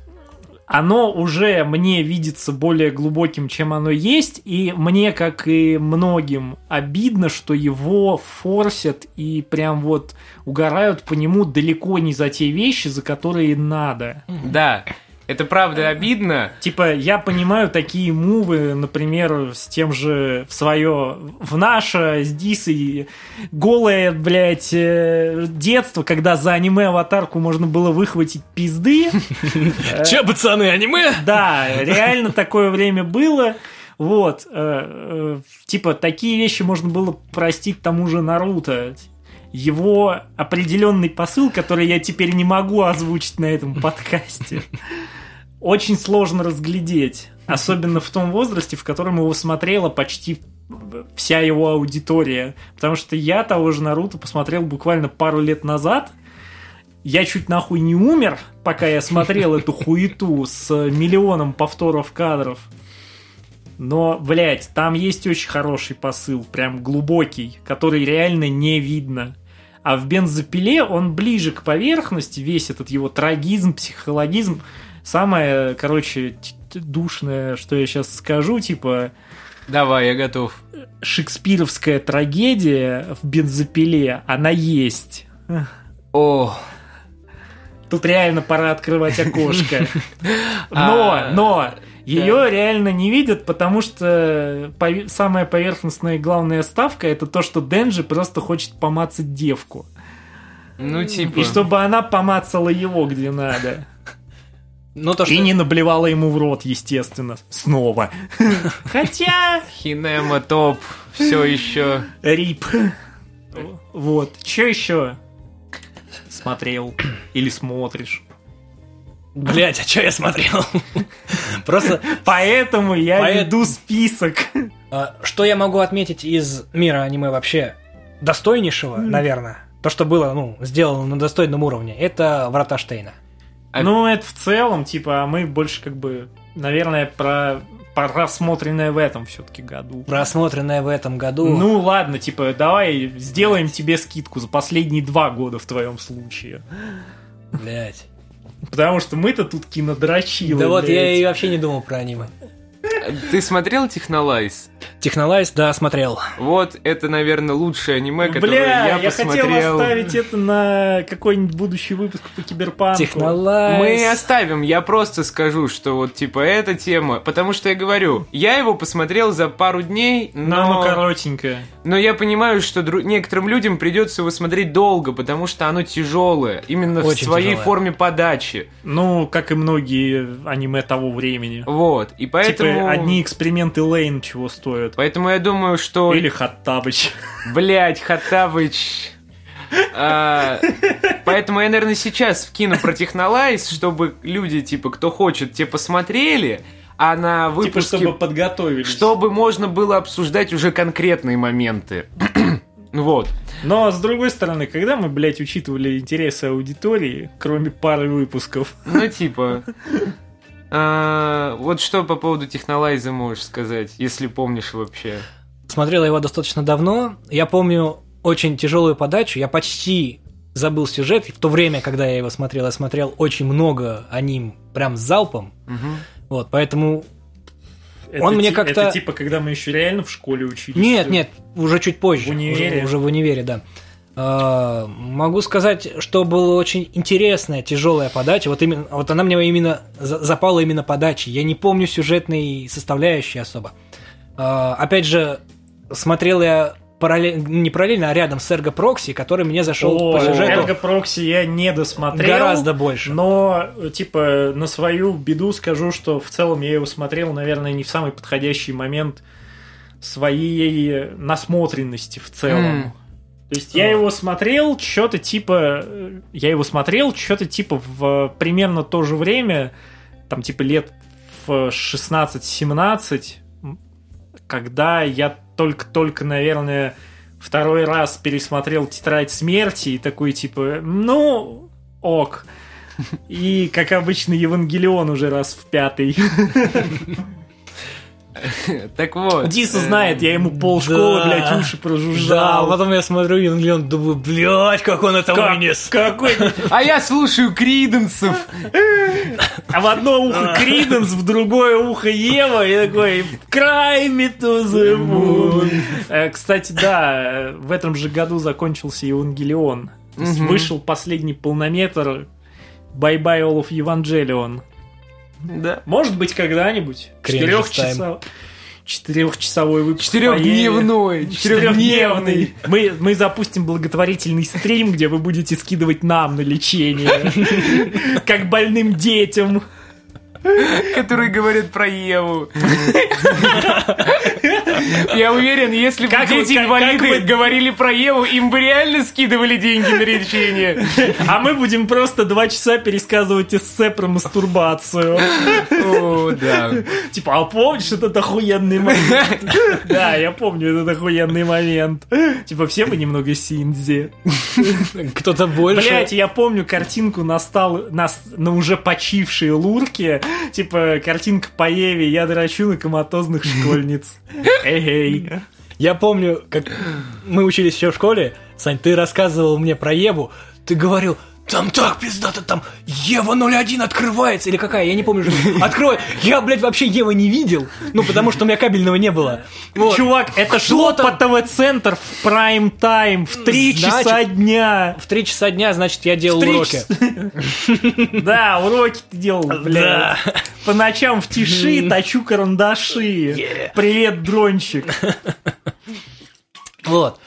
Оно уже мне видится более глубоким, чем оно есть, и мне, как и многим, обидно, что его форсят и прям вот угорают по нему далеко не за те вещи, за которые надо. Да, это правда обидно. Типа, я понимаю такие мувы, например, с тем же в свое, в наше с Дисой голое, блядь, э, детство, когда за аниме-аватарку можно было выхватить пизды. Че, пацаны, аниме? Да, реально такое время было. Вот, э, э, типа, такие вещи можно было простить тому же Наруто. Его определенный посыл, который я теперь не могу озвучить на этом подкасте, очень сложно разглядеть. Особенно в том возрасте, в котором его смотрела почти вся его аудитория. Потому что я того же Наруто посмотрел буквально пару лет назад. Я чуть нахуй не умер, пока я смотрел эту хуету с миллионом повторов кадров. Но, блядь, там есть очень хороший посыл, прям глубокий, который реально не видно. А в бензопиле он ближе к поверхности, весь этот его трагизм, психологизм. Самое, короче, душное, что я сейчас скажу, типа, Давай, я готов. шекспировская трагедия в бензопиле, она есть. О, Тут реально пора открывать окошко. А, Но, но, ее реально не видят, потому что пове- самая поверхностная и главная ставка это то, что Денджи просто хочет помацать девку. ну типа... И чтобы она помацала его где надо. Ну, то, что... И не наблевала ему в рот, естественно. Снова. Хотя... Хинема топ, все еще. Рип. Вот. Че еще? Смотрел. Или смотришь. Блять, а что я смотрел? Просто, Поэтому я Поэт- веду список. а, что я могу отметить из мира аниме вообще достойнейшего, наверное, то, что было, ну, сделано на достойном уровне, это Врата Штейна. А- Ну, это в целом, типа, а мы больше как бы, наверное, про просмотренное в этом все-таки году. Просмотренное в этом году. Ну ладно, типа, давай сделаем тебе скидку за последние два года в твоем случае. Блять. Потому что мы-то тут кинодрочилы. Да вот я и вообще не думал про аниме. Ты смотрел Технолайз? Технолайз, да, смотрел. Вот, это, наверное, лучшее аниме, которое Бля, я я, хотел посмотрел. оставить это на какой-нибудь будущий выпуск по киберпанку. Технолайз. Мы оставим, я просто скажу, что вот типа эта тема, потому что я говорю, я его посмотрел за пару дней, но, оно коротенькое. но я понимаю, что дру- некоторым людям придется его смотреть долго, потому что оно тяжелое, именно в Очень своей тяжелое. форме подачи, Ну, как и многие аниме того времени. вот, и поэтому, Типа, одни эксперименты Лейн чего стоят. Поэтому я думаю, что, Или Хаттабыч. блять, Хаттабыч. А, поэтому я, наверное, сейчас вкину про Технолайз, чтобы люди, типа, кто хочет, те посмотрели, а на Типа, выпуске... чтобы подготовились. чтобы можно было обсуждать уже конкретные моменты. Вот. Но, с другой стороны, когда мы, блядь, учитывали интересы аудитории, кроме пары выпусков? Ну, типа... а, вот что по поводу Технолайза можешь сказать, если помнишь вообще? Смотрел его достаточно давно. Я помню очень тяжелую подачу. Я почти забыл сюжет. В то время, когда я его смотрел, я смотрел очень много аним прям с залпом. Мгм. Вот, поэтому... Это Он мне ти- как-то- Это типа, когда мы еще реально в школе учились? Нет, нет, уже чуть позже. В универе? Уже, уже в универе, да. А, могу сказать, что была очень интересная, тяжелая подача. Вот, именно, вот она мне именно за- запала именно подачей. Я не помню сюжетной составляющей особо. А, опять же, смотрел я параллельно, не параллельно, а рядом с Эрго Прокси, который мне зашел О, по сюжету Эрго Прокси я не досмотрел. гораздо больше. Но, типа, на свою беду скажу, что в целом я его смотрел, наверное, не в самый подходящий момент своей насмотренности в целом. М. То есть я его смотрел, что-то типа... э, Я его смотрел, что-то типа в примерно то же время, там типа лет в 16-17, м, когда я только-только, наверное, второй раз пересмотрел «Тетрадь смерти» и такой типа, ну, ок. И, как обычно, Евангелион уже раз в пятый. Так вот. Диса э, знает, я ему полшколы, да. блядь, уши Да, прожужжал. потом я смотрю Евангелион, думаю, блядь, как он это Как- вынес. Какой... А я слушаю Криденсов. А в одно ухо Криденс, в другое ухо Ева, и такой «Cry me to the moon». Э, Кстати, да, в этом же году закончился Евангелион. Вышел последний полнометр Bye-bye all of Evangelion. Да. Может быть, когда-нибудь. Четырехчасовой Четырехчасовой выпуск. Четырехдневной. Четырехдневный. Мы, мы запустим благотворительный стрим, где вы будете скидывать нам на лечение. Как больным детям. Которые говорят про Еву. Я уверен, если бы дети инвалиды говорили про Еву, им бы реально скидывали деньги на лечение. А мы будем просто два часа пересказывать эссе про мастурбацию. О, да. Типа, а помнишь этот охуенный момент? Да, я помню этот охуенный момент. Типа, все мы немного синдзи. Кто-то больше. Блять, я помню картинку на, стал, на, уже почившей лурке. Типа, картинка по Еве, я драчу на коматозных школьниц. Эй, Я помню, как мы учились еще в школе, Сань, ты рассказывал мне про Еву, ты говорил, там так пиздато, там Ева 01 открывается, или какая, я не помню. что- Открой. Я, блядь, вообще Евы не видел, ну, потому что у меня кабельного не было. Вот. Чувак, это шло по ТВ-центр в прайм-тайм в 3 Значит, часа дня. В три часа дня, значит, я делал уроки. Да, уроки ты делал, блядь. По ночам в тиши точу карандаши. Привет, дрончик. Вот.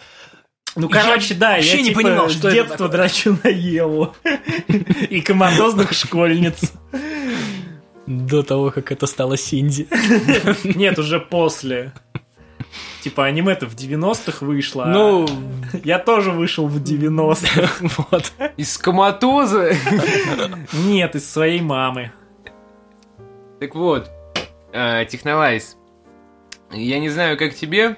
Ну, Я короче, да, я вообще не типа понимал, с что это детства драчу на Еву. И командозных школьниц. До того, как это стало Синди. Нет, уже после. Типа аниме-то в 90-х вышло. а Ну, Я тоже вышел в 90-х. вот. Из коматоза. Нет, из своей мамы. Так вот, э, Технолайз. Я не знаю, как тебе.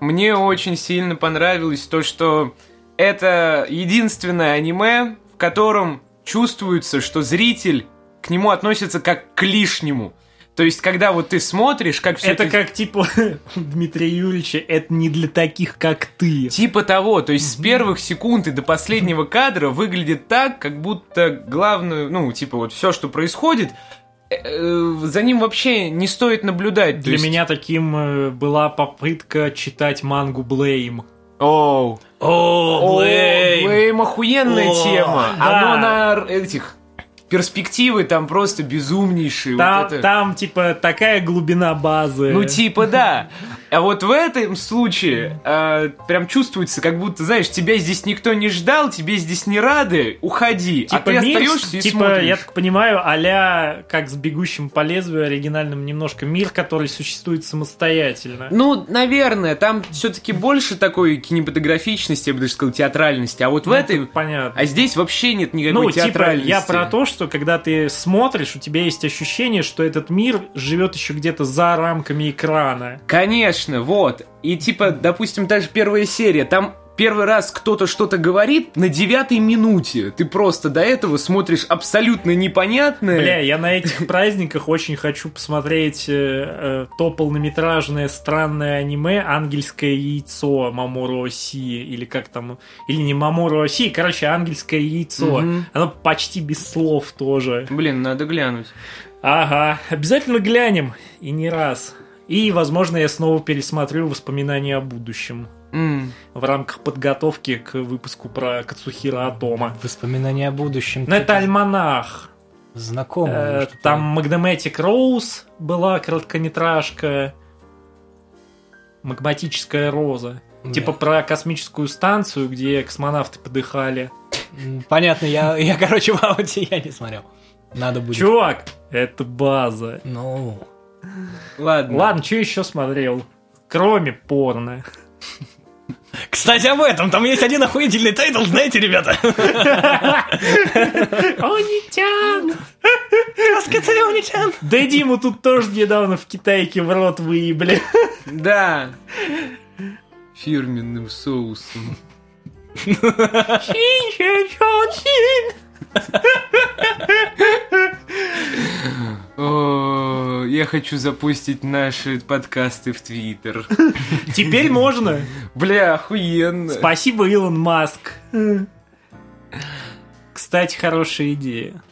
Мне очень сильно понравилось то, что это единственное аниме, в котором чувствуется, что зритель к нему относится как к лишнему. То есть, когда вот ты смотришь, как все Это как, типа, Дмитрия Юрьевича, это не для таких, как ты. Типа того, то есть с первых секунд и до последнего кадра выглядит так, как будто главную, ну, типа вот все, что происходит, за ним вообще не стоит наблюдать. Для есть- меня таким э, была попытка читать мангу Блейм. Оу. О, О, Блейм. Блейм охуенная О, тема. да. Оно на этих перспективы там просто безумнейшие. вот Там, это. там, типа, такая глубина базы. Ну, типа, да. А вот в этом случае э, прям чувствуется, как будто, знаешь, тебя здесь никто не ждал, тебе здесь не рады, уходи. а Типа ты мир, остаешься и типа, смотришь. я так понимаю, а как с «Бегущим по лезвию» оригинальным немножко мир, который существует самостоятельно. Ну, наверное, там все-таки больше такой кинематографичности, я бы даже сказал, театральности. А вот в Ну, этой... тут понятно. А здесь вообще нет никакой Ну, типа, театральности. я про то, что когда ты смотришь, у тебя есть ощущение, что этот мир живет еще где-то за рамками экрана. Конечно, вот. И типа, допустим, даже первая серия, там первый раз кто-то что-то говорит на девятой минуте. Ты просто до этого смотришь абсолютно непонятное. Бля, я на этих праздниках очень хочу посмотреть э, э, то полнометражное странное аниме «Ангельское яйцо» Мамору Оси, или как там, или не Мамору Оси, короче, «Ангельское яйцо». Оно почти без слов тоже. Блин, надо глянуть. Ага, обязательно глянем, и не раз. И, возможно, я снова пересмотрю воспоминания о будущем М. в рамках подготовки к выпуску про Кацухира Атома. Воспоминания о будущем. Ну, это альманах. знакомо. Э, что-то. Там Магнематик Роуз была короткометражка. Магматическая роза. Да. Типа про космическую станцию, где космонавты подыхали. Понятно, я, я, короче, в ауте я не смотрел. Надо будет. Чувак, это база. Ну, Ладно. Ладно, что еще смотрел? Кроме порно. Кстати, об этом. Там есть один охуительный тайтл, знаете, ребята? Онитян! Раскатарионичан. Да Диму тут тоже недавно в Китайке в рот выебли. Да. Фирменным соусом. О, я хочу запустить наши подкасты в Твиттер. Теперь можно. Бля, охуенно. Спасибо, Илон Маск. Кстати, хорошая идея.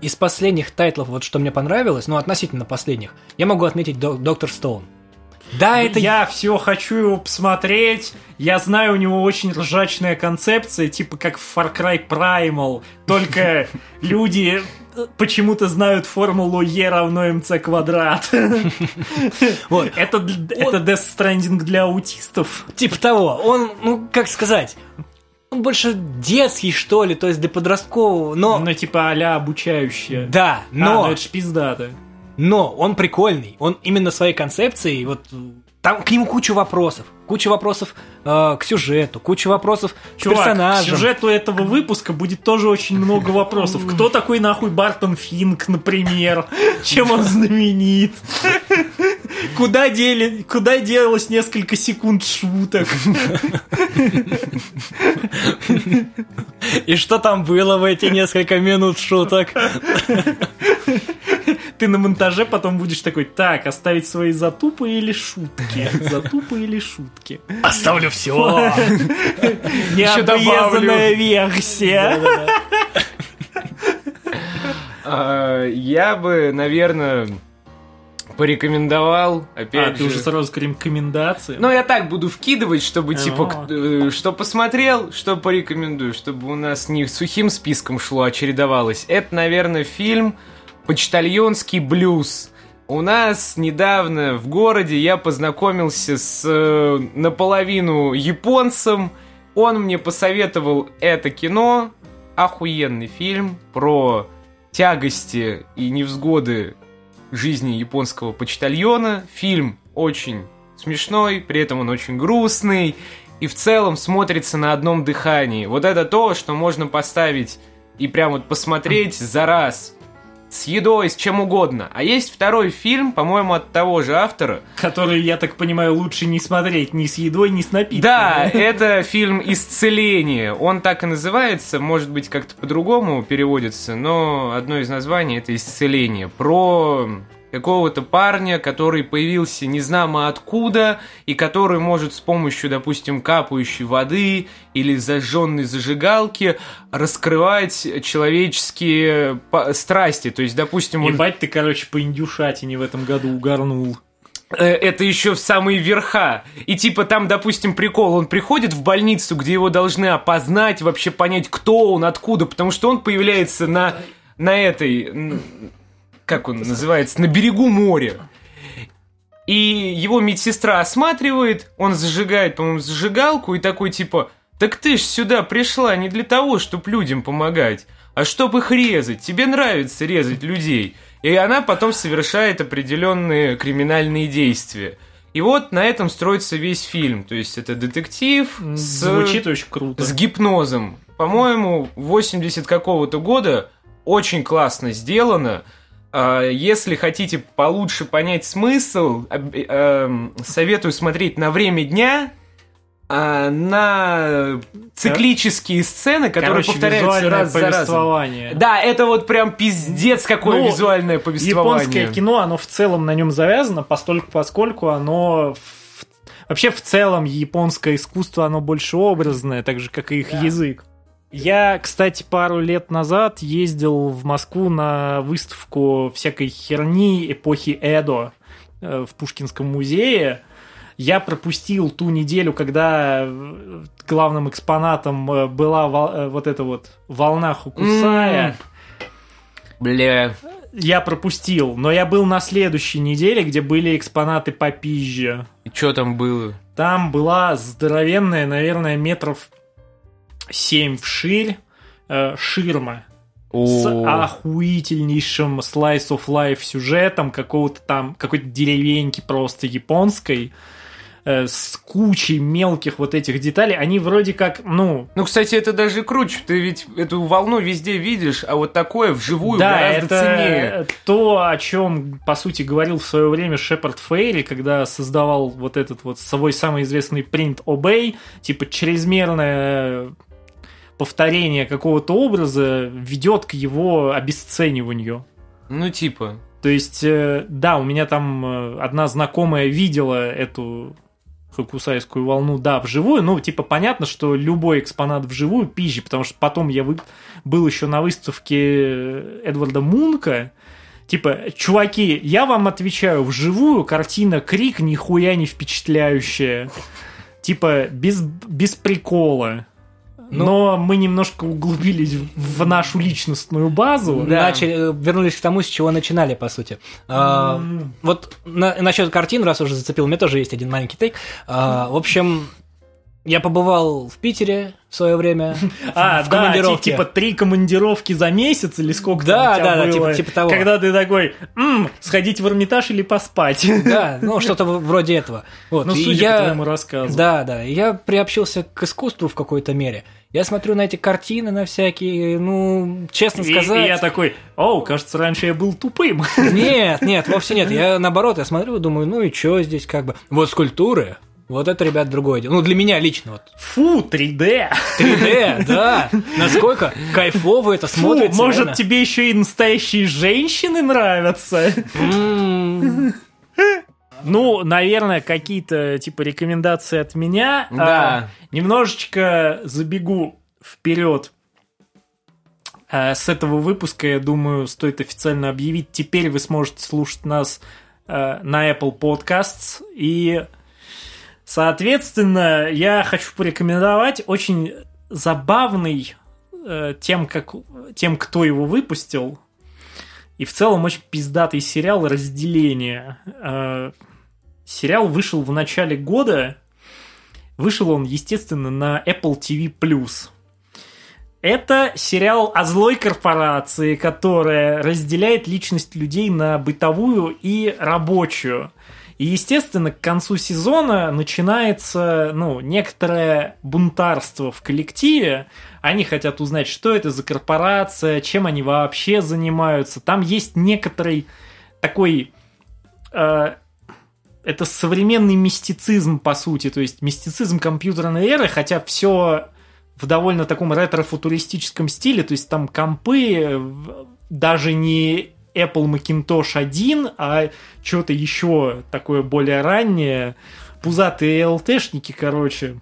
Из последних тайтлов, вот что мне понравилось, ну, относительно последних, я могу отметить Док- Доктор Стоун. Да, это... Я все хочу его посмотреть. Я знаю, у него очень ржачная концепция, типа как в Far Cry Primal. Только люди почему-то знают формулу E равно МЦ квадрат. Вот. Это, это Death Stranding для аутистов. Типа того. Он, ну, как сказать, он больше детский, что ли, то есть до подросткового, но... Ну, типа а-ля обучающая. Да, А, ну но, это ж пиздато. Но он прикольный. Он именно своей концепцией, вот там к нему куча вопросов. Куча вопросов э, к сюжету, куча вопросов к Чувак, к персонажам. сюжету этого выпуска будет тоже очень много вопросов. Кто такой нахуй Бартон Финк, например? Чем он знаменит? Куда, дели, куда делось несколько секунд шуток? И что там было в эти несколько минут шуток? Ты на монтаже потом будешь такой, так, оставить свои затупы или шутки? Затупы или шутки? Оставлю все. Необрезанная версия. А, Я бы, наверное, порекомендовал, А, опять ты уже сразу к рекомендации? Ну, я так буду вкидывать, чтобы, типа, А. к- э, что посмотрел, что порекомендую, чтобы у нас не сухим списком шло, а чередовалось. Это, наверное, фильм «Почтальонский блюз». У нас недавно в городе я познакомился с э, наполовину японцем. Он мне посоветовал это кино. Охуенный фильм про тягости и невзгоды жизни японского почтальона. Фильм очень смешной, при этом он очень грустный и в целом смотрится на одном дыхании. Вот это то, что можно поставить и прям вот посмотреть за раз. С едой, с чем угодно. А есть второй фильм, по-моему, от того же автора. Который, я так понимаю, лучше не смотреть ни с едой, ни с напитками. Да, это фильм «Исцеление». Он так и называется, может быть, как-то по-другому переводится, но одно из названий это «Исцеление». Про какого-то парня, который появился незнамо откуда, и который может с помощью, допустим, капающей воды или зажженной зажигалки раскрывать человеческие страсти. То есть, допустим, он Ебать ты, короче, по индюшатине в этом году угорнул. Э, это еще в самые верха. И типа там, допустим, прикол, он приходит в больницу, где его должны опознать, вообще понять, кто он, откуда, потому что он появляется на, на этой, как он называется, на берегу моря. И его медсестра осматривает, он зажигает, по-моему, зажигалку и такой типа, так ты ж сюда пришла не для того, чтобы людям помогать, а чтобы их резать. Тебе нравится резать людей. И она потом совершает определенные криминальные действия. И вот на этом строится весь фильм. То есть это детектив с, Звучит очень круто. с гипнозом. По-моему, 80 какого-то года очень классно сделано. А, Если хотите получше понять смысл, об- эм, советую смотреть на время дня, а, на циклические сцены, которые Короче, повторяются раз за разом. Да, это вот прям пиздец какое Ну, визуальное повествование. Японское кино, оно в целом на нем завязано, постольку, поскольку оно вообще в целом японское искусство, оно больше образное, так же, как и их Да. язык. Я, кстати, пару лет назад ездил в Москву на выставку всякой херни эпохи Эдо э, в Пушкинском музее. Я пропустил ту неделю, когда э, главным экспонатом э, была вот эта вот волна Хукусая. Бля. Я пропустил, но я был на следующей неделе, где были экспонаты попизже. И что там было? Там была здоровенная, наверное, метров 7 вширь э, ширма с О. охуительнейшим slice of life сюжетом какого-то там, какой-то деревеньки просто японской, э, с кучей мелких вот этих деталей. Они вроде как, ну, Ну, кстати, это даже круче. Ты ведь эту волну везде видишь, а вот такое вживую да, гораздо это ценнее. то, о чем, по сути, говорил в свое время Шепард Фейри, когда создавал вот этот вот свой самый известный принт Obey, типа чрезмерное повторение какого-то образа ведет к его обесцениванию. Ну, типа. То есть, э, да, у меня там э, одна знакомая видела эту Хокусайскую волну, да, вживую. Ну, типа, понятно, что любой экспонат вживую пизжи, потому что потом я вы... был еще на выставке Эдварда Мунка. Типа, чуваки, я вам отвечаю, вживую картина Крик нихуя не впечатляющая. Типа, без, без прикола. Ну- Но мы немножко углубились в нашу личностную базу. Да. Начали, э, вернулись к тому, с чего начинали, по сути. А. Вот на, насчет картин, раз уже зацепил, у меня тоже есть один маленький тейк. А, в общем, я побывал в Питере в свое время. А, в да, типа три командировки за месяц или сколько Да, там у тебя да, да, типа- типа того. Когда ты такой, «М, сходить в Эрмитаж или поспать? Да, ну что-то вроде этого. Вот, Ну, и судя я- по твоему рассказу. Да, да. Я приобщился к искусству в какой-то мере. Я смотрю на эти картины, на всякие, ну, честно И, сказать. и я такой, о, кажется, раньше я был тупым. Нет, нет, вовсе нет. Я наоборот, я смотрю и думаю, ну и что здесь как бы. Вот скульптуры, вот это, ребят, другое дело. Ну, для меня лично вот. Фу, 3D. 3D, да. Насколько кайфово это Фу, смотрится. может, реально. тебе еще и настоящие женщины нравятся? Ну, наверное, какие-то типа рекомендации от меня. Да. А, немножечко забегу вперед. А, с этого выпуска, я думаю, стоит официально объявить. Теперь вы сможете слушать нас а, на Apple Podcasts. И, соответственно, я хочу порекомендовать очень забавный э, тем, как, тем, кто его выпустил. И в целом очень пиздатый сериал «Разделение». Э, Сериал вышел в начале года. Вышел он, естественно, на Apple TV+. Это сериал о злой корпорации, которая разделяет личность людей на бытовую и рабочую. И, естественно, к концу сезона начинается, ну, некоторое бунтарство в коллективе. Они хотят узнать, что это за корпорация, чем они вообще занимаются. Там есть некоторый такой... э, это современный мистицизм, по сути, то есть мистицизм компьютерной эры, хотя все в довольно таком ретро-футуристическом стиле, то есть там компы даже не Apple Macintosh 1, а что-то еще такое более раннее, пузатые ЛТшники, короче.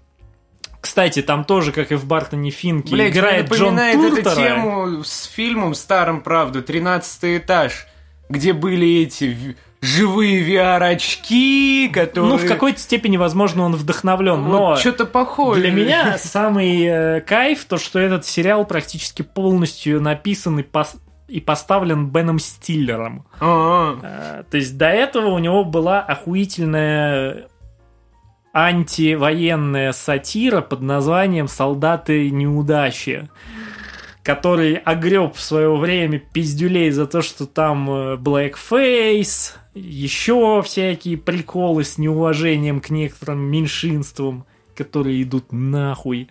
Кстати, там тоже, как и в Бартоне Финке, Блять, играет Джон напоминает эту Туртера. тему с фильмом старым, правда, «Тринадцатый этаж», где были эти живые VR-очки, которые... Ну, в какой-то степени, возможно, он вдохновлен, но... Что-то похоже. Для меня самый э, кайф то, что этот сериал практически полностью написан и, пос- и поставлен Беном Стиллером. А, Э, то есть до этого у него была охуительная антивоенная сатира под названием «Солдаты неудачи», который огреб в свое время пиздюлей за то, что там э, blackface, еще всякие приколы с неуважением к некоторым меньшинствам, которые идут нахуй.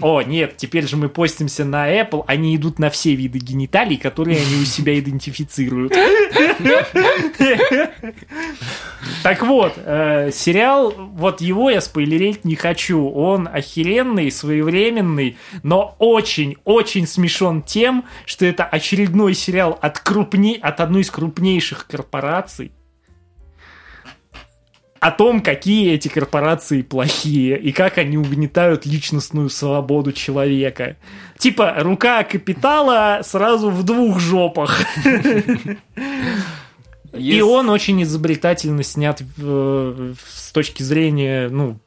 О, нет, теперь же мы постимся на Apple, они идут на все виды гениталий, которые они у себя идентифицируют. Так вот, э, сериал, вот его я спойлерить не хочу. Он охеренный, своевременный, но очень-очень смешон тем, что это очередной сериал от, крупней, от одной из крупнейших корпораций. О том, какие эти корпорации плохие и как они угнетают личностную свободу человека. Типа, рука капитала сразу в двух жопах. И он очень изобретательно снят в- с точки зрения, ну,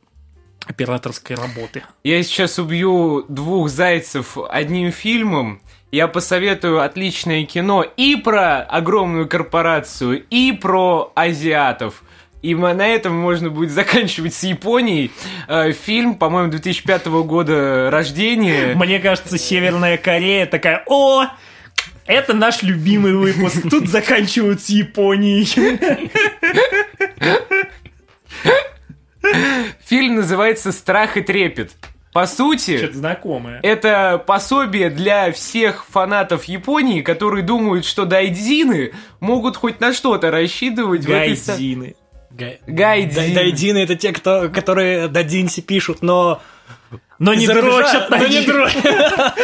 операторской работы. Я сейчас убью двух зайцев одним фильмом. Я посоветую отличное кино и про огромную корпорацию, и про азиатов. И на этом можно будет заканчивать с Японией. Э, Фильм, по-моему, 2005 года рождения. Мне кажется, Северная Корея такая, о, это наш любимый выпуск. Тут заканчивают с Японией. Фильм называется «Страх и трепет». По сути, Что-то знакомое. это пособие для всех фанатов Японии, которые думают, что дайдзины могут хоть на что-то рассчитывать. в этой Гайдзины. Гай- Гайдзины. Дайдины это те, кто, которые дадинси пишут, но Но не дрочат не дрочат.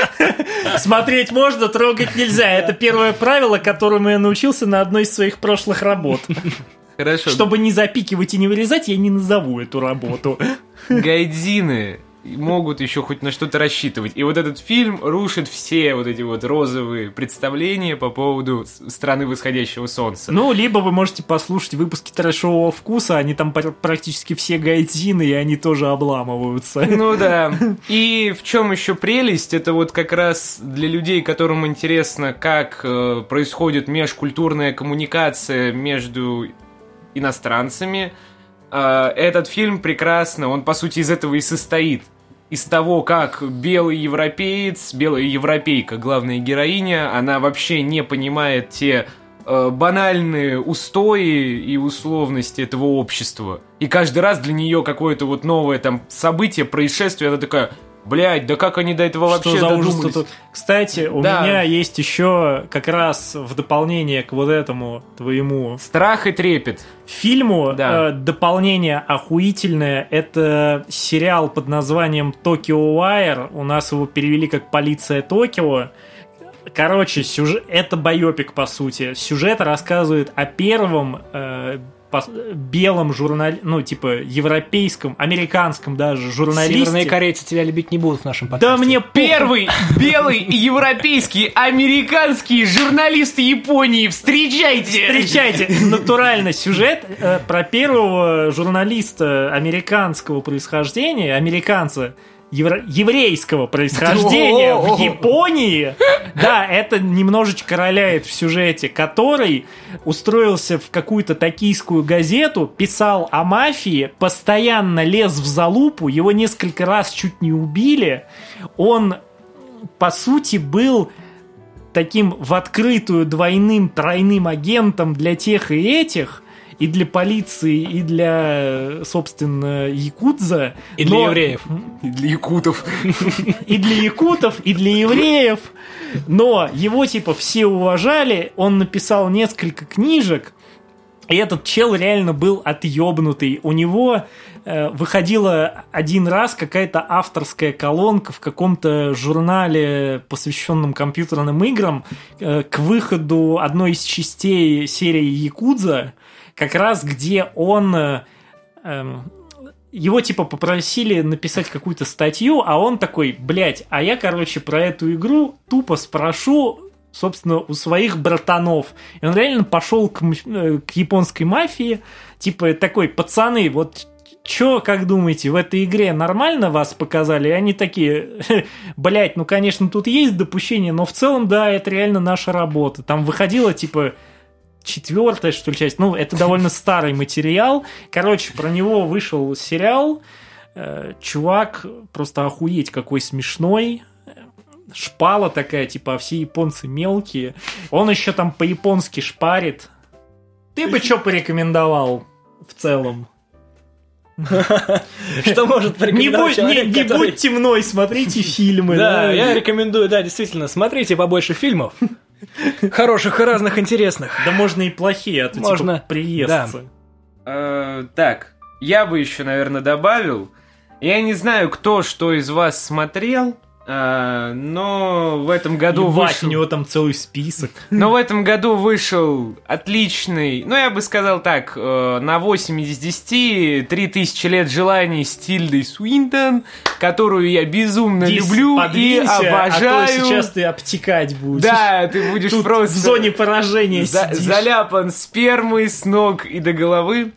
Смотреть можно, трогать нельзя. Это первое правило, которому я научился на одной из своих прошлых работ. Хорошо. Чтобы не запикивать и не вырезать, я не назову эту работу. гайдзины могут еще хоть на что-то рассчитывать. И вот этот фильм рушит все вот эти вот розовые представления по поводу страны восходящего солнца. Ну, либо вы можете послушать выпуски трэшового вкуса, они там пр- практически все гайдзины, и они тоже обламываются. Ну да. И в чем еще прелесть? Это вот как раз для людей, которым интересно, как э, происходит межкультурная коммуникация между иностранцами. Э, этот фильм прекрасно, он по сути из этого и состоит. Из того, как белый европеец, белая европейка, главная героиня, она вообще не понимает те э, банальные устои и условности этого общества. И каждый раз для нее какое-то вот новое там событие, происшествие, она такая, блядь, да как они до этого вообще Что за ужас додумались?» тут? Кстати, у Да. меня есть еще как раз в дополнение к вот этому твоему Страх и трепет. фильму Да. э, дополнение охуительное. Это сериал под названием Токио Wire. У нас его перевели как Полиция Токио. Короче, сюжет, это байопик, по сути. Сюжет рассказывает о первом э, белом журнале, ну, типа, европейском, американском даже журналисте. Северные корейцы тебя любить не будут в нашем подкасте. Да мне. Первый белый европейский американский журналист Японии. Встречайте! Встречайте, натурально сюжет э, про первого журналиста американского происхождения, американца евро- еврейского происхождения в. Японии. Да, это немножечко роляет в сюжете, который устроился в какую-то токийскую газету, писал о мафии, постоянно лез в залупу, его несколько раз чуть не убили. Он, по сути, был таким в открытую двойным, тройным агентом для тех и этих, и для полиции, и для, собственно, якудза. И для Но- евреев. Для якутов. И для якутов, и для евреев. Но его, типа, все уважали, он написал несколько книжек, и этот чел реально был отъебнутый. У него э, выходила один раз какая-то авторская колонка в каком-то журнале, посвященном компьютерным играм, э, к выходу одной из частей серии Якудза, как раз где он... э, эм, его типа попросили написать какую-то статью, а он такой, блядь, а я, короче, про эту игру тупо спрошу, собственно, у своих братанов. И он реально пошел к, э, к японской мафии, типа такой, пацаны, вот Чё, как думаете, в этой игре нормально вас показали? И они такие, блять, ну, конечно, тут есть допущение, но в целом, да, это реально наша работа. Там выходила, типа, четвертая, что ли, часть. Ну, это довольно старый материал. Короче, про него вышел сериал. Э, Чувак просто охуеть какой смешной. Шпала такая, типа, а все японцы мелкие. Он еще там по-японски шпарит. Ты бы что порекомендовал в целом? Что может порекомендовать не, будь темной, смотрите фильмы. Да, я рекомендую, да, действительно, смотрите побольше фильмов. Хороших и разных интересных. Да можно и плохие, а то Можно, типа приестся. Э, Так, я бы еще, наверное, добавил. Я не знаю, кто что из вас смотрел, но в этом году Ебать, вышел... у него там целый список. Но в этом году вышел отличный, ну я бы сказал так, э, на 8 из 10, 3000 лет желаний с Тильдой Суинтон, которую я безумно Дис, люблю и обожаю. А то сейчас ты обтекать будешь. Да, ты будешь Тут просто... в зоне поражения За- сидишь. заляпан спермой с ног и до головы.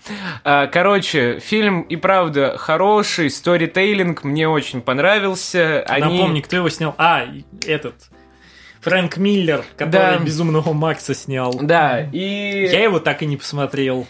А, Короче, фильм и правда хороший, сторитейлинг мне очень понравился. Они... Напомни, кто его снял? А, этот. Фрэнк Миллер, который Да. Безумного Макса снял. Да, и... Я его так и не посмотрел.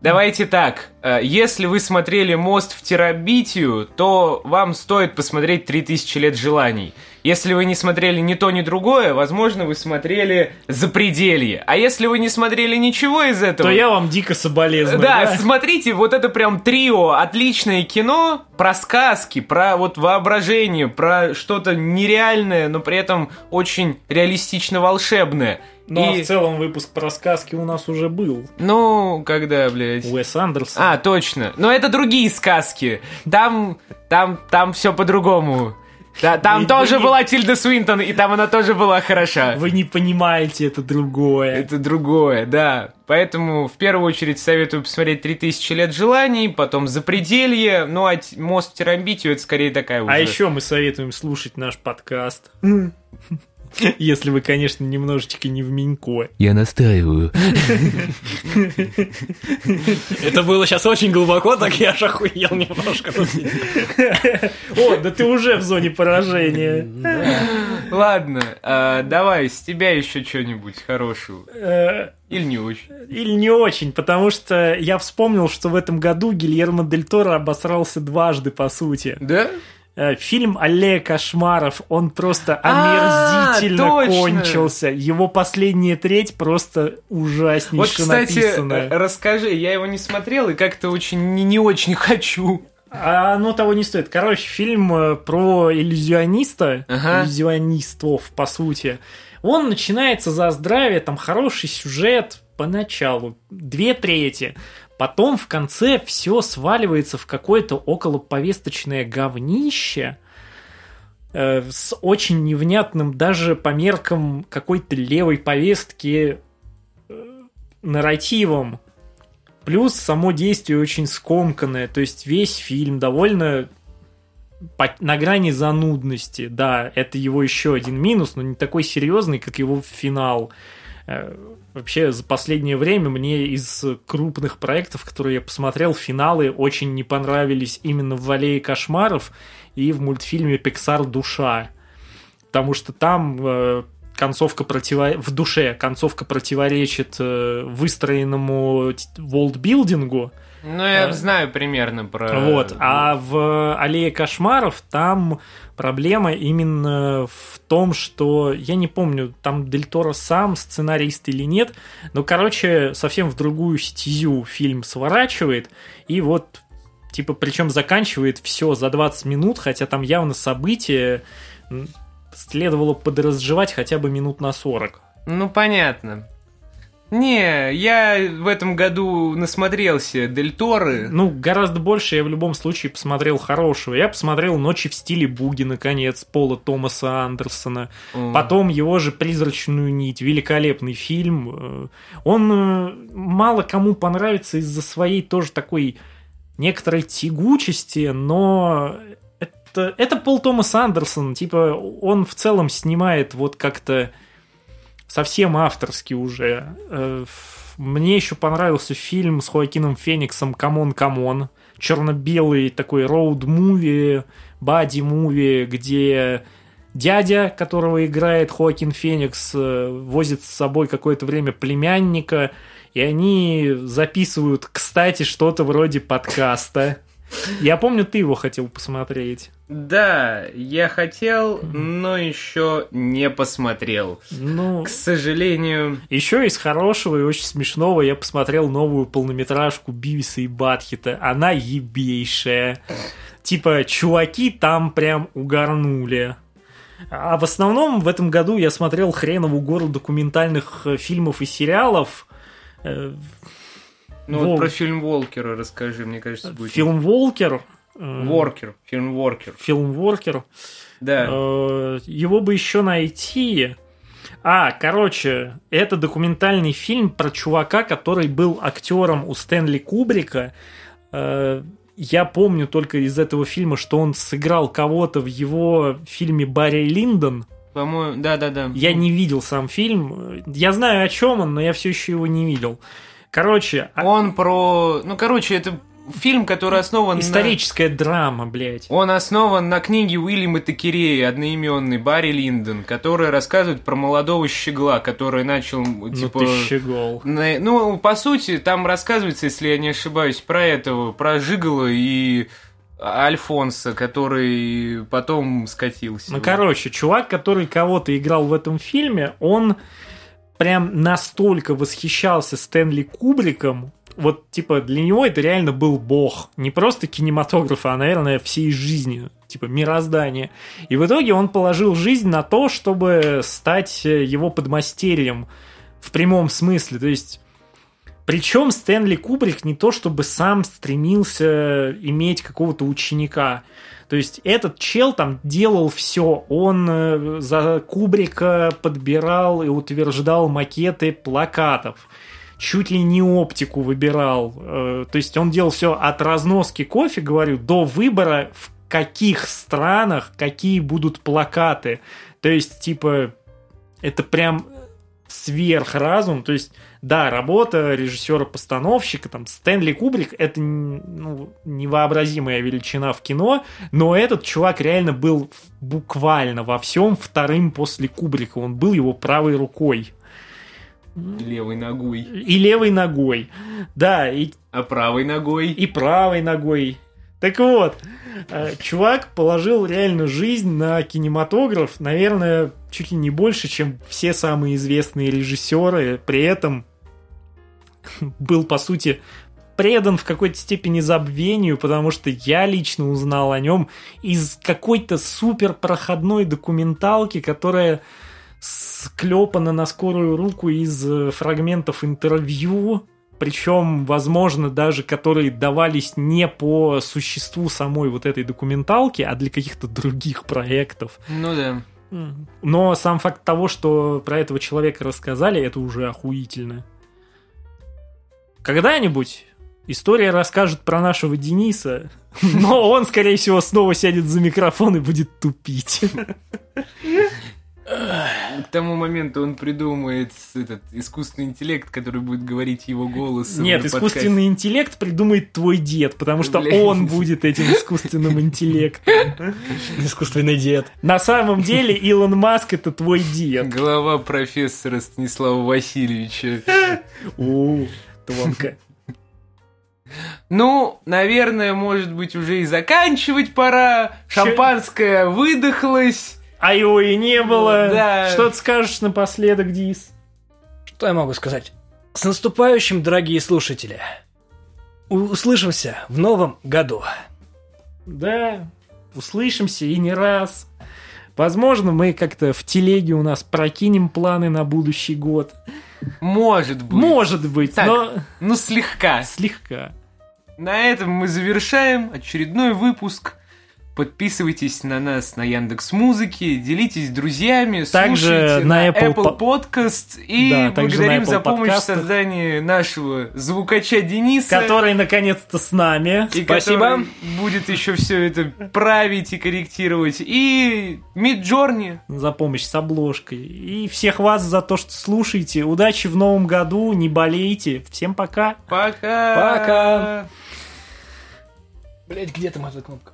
Давайте так, э, если вы смотрели «Мост в Терабитию», то вам стоит посмотреть «3000 лет желаний». Если вы не смотрели ни то, ни другое, возможно, вы смотрели «Запределье». А если вы не смотрели ничего из этого... То я вам дико соболезную. Да, да? смотрите, вот это прям трио, отличное кино про сказки, про вот воображение, про что-то нереальное, но при этом очень реалистично волшебное. Ну, а И- в целом выпуск про сказки у нас уже был. Ну, когда, блядь? Уэс Андерсон. А, точно. Но это другие сказки. Там, там, там все по-другому. Да, там Вы- тоже вы не- была Тильда Свинтон, и там она тоже была хороша. Вы не понимаете, это другое. Это другое, да. Поэтому в первую очередь советую посмотреть «3000 лет желаний», потом «Запределье», ну а «Мост в Тирамбитию» это скорее такая уже... А еще мы советуем слушать наш подкаст. Если вы, конечно, немножечко не в Минько. Я настаиваю. Это было сейчас очень глубоко, так я аж охуел немножко. О, да ты уже в зоне поражения. Ладно, а, давай, с тебя еще что-нибудь хорошего. Э, Или не очень. Или не очень, потому что я вспомнил, что в этом году Гильермо Дель Торо обосрался дважды, по сути. Да? Э, Фильм «Аллея кошмаров», он просто А, омерзительно точно. кончился. Его последняя треть просто ужаснейше Вот, кстати, написана. э, расскажи, я его не смотрел и как-то очень не, не очень хочу. А оно того не стоит. Короче, фильм э, про иллюзиониста, Ага. иллюзионистов, по сути. Он начинается за здравие, там хороший сюжет поначалу, две трети. Потом в конце все сваливается в какое-то околоповесточное говнище э, с очень невнятным даже по меркам какой-то левой повестки э, нарративом. Плюс само действие очень скомканное, то есть весь фильм довольно на грани занудности. Да, это его еще один минус, но не такой серьезный, как его финал. Вообще, за последнее время мне из крупных проектов, которые я посмотрел, финалы очень не понравились именно в «Аллее кошмаров» и в мультфильме «Пиксар. Душа». Потому что там э, концовка противо... в душе концовка противоречит э, выстроенному волдбилдингу, Ну, я Э, знаю примерно про... вот. А в «Аллее кошмаров» там проблема именно в том, что, я не помню, там Дель Торо сам сценарист или нет, но, короче, совсем в другую стезю фильм сворачивает, и вот, типа, причем заканчивает все за 20 минут, хотя там явно события следовало подразжевать хотя бы минут на 40. Ну, понятно. Не, я в этом году насмотрелся Дель Торы. Ну, гораздо больше я в любом случае посмотрел хорошего. Я посмотрел «Ночи в стиле буги», наконец, Пола Томаса Андерсона. М. Потом его же «Призрачную нить», великолепный фильм. Э, Он э, мало кому понравится из-за своей тоже такой некоторой тягучести, но это, это Пол Томас Андерсон. Типа, он в целом снимает вот как-то совсем авторски уже. Э, Мне еще понравился фильм с Хоакином Фениксом «C'mon C'mon». Черно-белый такой road movie, buddy movie, где дядя, которого играет Хоакин Феникс, э, возит с собой какое-то время племянника, и они записывают, кстати, что-то вроде подкаста. Я помню, ты его хотел посмотреть. Да, я хотел, но еще не посмотрел. Ну, К сожалению, Еще из хорошего и очень смешного я посмотрел новую полнометражку Бивиса и Батхита. Она ебейшая. Типа, чуваки там прям угорнули. А в основном в этом году я смотрел хренову гору документальных э, фильмов и сериалов. Ну Вол- вот про фильм Волкера расскажи, мне кажется, будет. Фильм Волкер. э, Воркер, фильм Воркер. Фильм Воркер. Да. Э, Его бы еще найти. А, короче, это документальный фильм про чувака, который был актером у Стэнли Кубрика. Э, Я помню только из этого фильма, что он сыграл кого-то в его фильме Барри Линдон. По-моему, да-да-да. Я не видел сам фильм. Я знаю, о чем он, но я все еще его не видел. Короче, а- Он про... Ну, короче, это фильм, который основан историческая драма, блядь. на... Он основан на книге Уильяма Такерея, одноименный Барри Линдон, которая рассказывает про молодого щегла, который начал, Ну типа... ты щегол. На- Ну, по сути, там рассказывается, если я не ошибаюсь, про этого, про Жигала и Альфонса, который потом скатился. Ну, короче, чувак, который кого-то играл в этом фильме, он прям настолько восхищался Стэнли Кубриком, вот, типа, для него это реально был бог. Не просто кинематографа, а, наверное, всей жизни. Типа, мироздания. И в итоге он положил жизнь на то, чтобы стать э, его подмастерьем В прямом смысле. То есть причем Стэнли Кубрик не то чтобы сам стремился иметь какого-то ученика. То есть этот чел там делал все. Он э, за Кубрика подбирал и утверждал макеты плакатов. Чуть ли не оптику выбирал. Э, То есть он делал все от разноски кофе, говорю, до выбора, в каких странах какие будут плакаты. То есть, типа, это прям сверхразум. То есть, да, работа режиссера-постановщика, там, Стэнли Кубрик, это ну, невообразимая величина в кино, но этот чувак реально был буквально во всем вторым после Кубрика. Он был его правой рукой. Левой ногой. И левой ногой. Да, и, А правой ногой? и правой ногой. Так вот, э, чувак положил реально жизнь на кинематограф, наверное, чуть ли не больше, чем все самые известные режиссеры. При этом был, по сути, предан в какой-то степени забвению, потому что я лично узнал о нем из какой-то супер проходной документалки, которая склепана на скорую руку из э, фрагментов интервью, причем, возможно, даже которые давались не по существу самой вот этой документалки, а для каких-то других проектов. Ну да. Но сам факт того, что про этого человека рассказали, это уже охуительно. Когда-нибудь история расскажет про нашего Дениса, но он, скорее всего, снова сядет за микрофон и будет тупить. К тому моменту он придумает этот искусственный интеллект, который будет говорить его голосом. Нет, искусственный интеллект придумает твой дед, потому что Блин. он будет этим искусственным интеллектом. Искусственный дед. На самом деле Илон Маск это твой подкасте. дед. Глава профессора Станислава Васильевича. Тонко. Ну, наверное, может быть, уже и заканчивать пора. Шампанское выдохлось. А его и не было. Да. Что ты скажешь напоследок, Дис? Что я могу сказать? С наступающим, дорогие слушатели! Услышимся в новом году. Да, услышимся и не раз. Возможно, мы как-то в телеге у нас прокинем планы на будущий год. Может быть. Может быть, Так. но Ну, слегка. слегка. На этом мы завершаем очередной выпуск. Подписывайтесь на нас на Яндекс Музыке, делитесь с друзьями, Также слушайте на Apple Apple, Podcast и Да, благодарим Apple за помощь в подкастах. создании нашего звукача Дениса. Который наконец-то с нами. и Спасибо. который будет еще все это править и корректировать. И Миджорни. за помощь с обложкой. И всех вас за то, что слушаете. Удачи в новом году, не болейте. Всем пока. Пока. Пока. Блять, где там эта кнопка?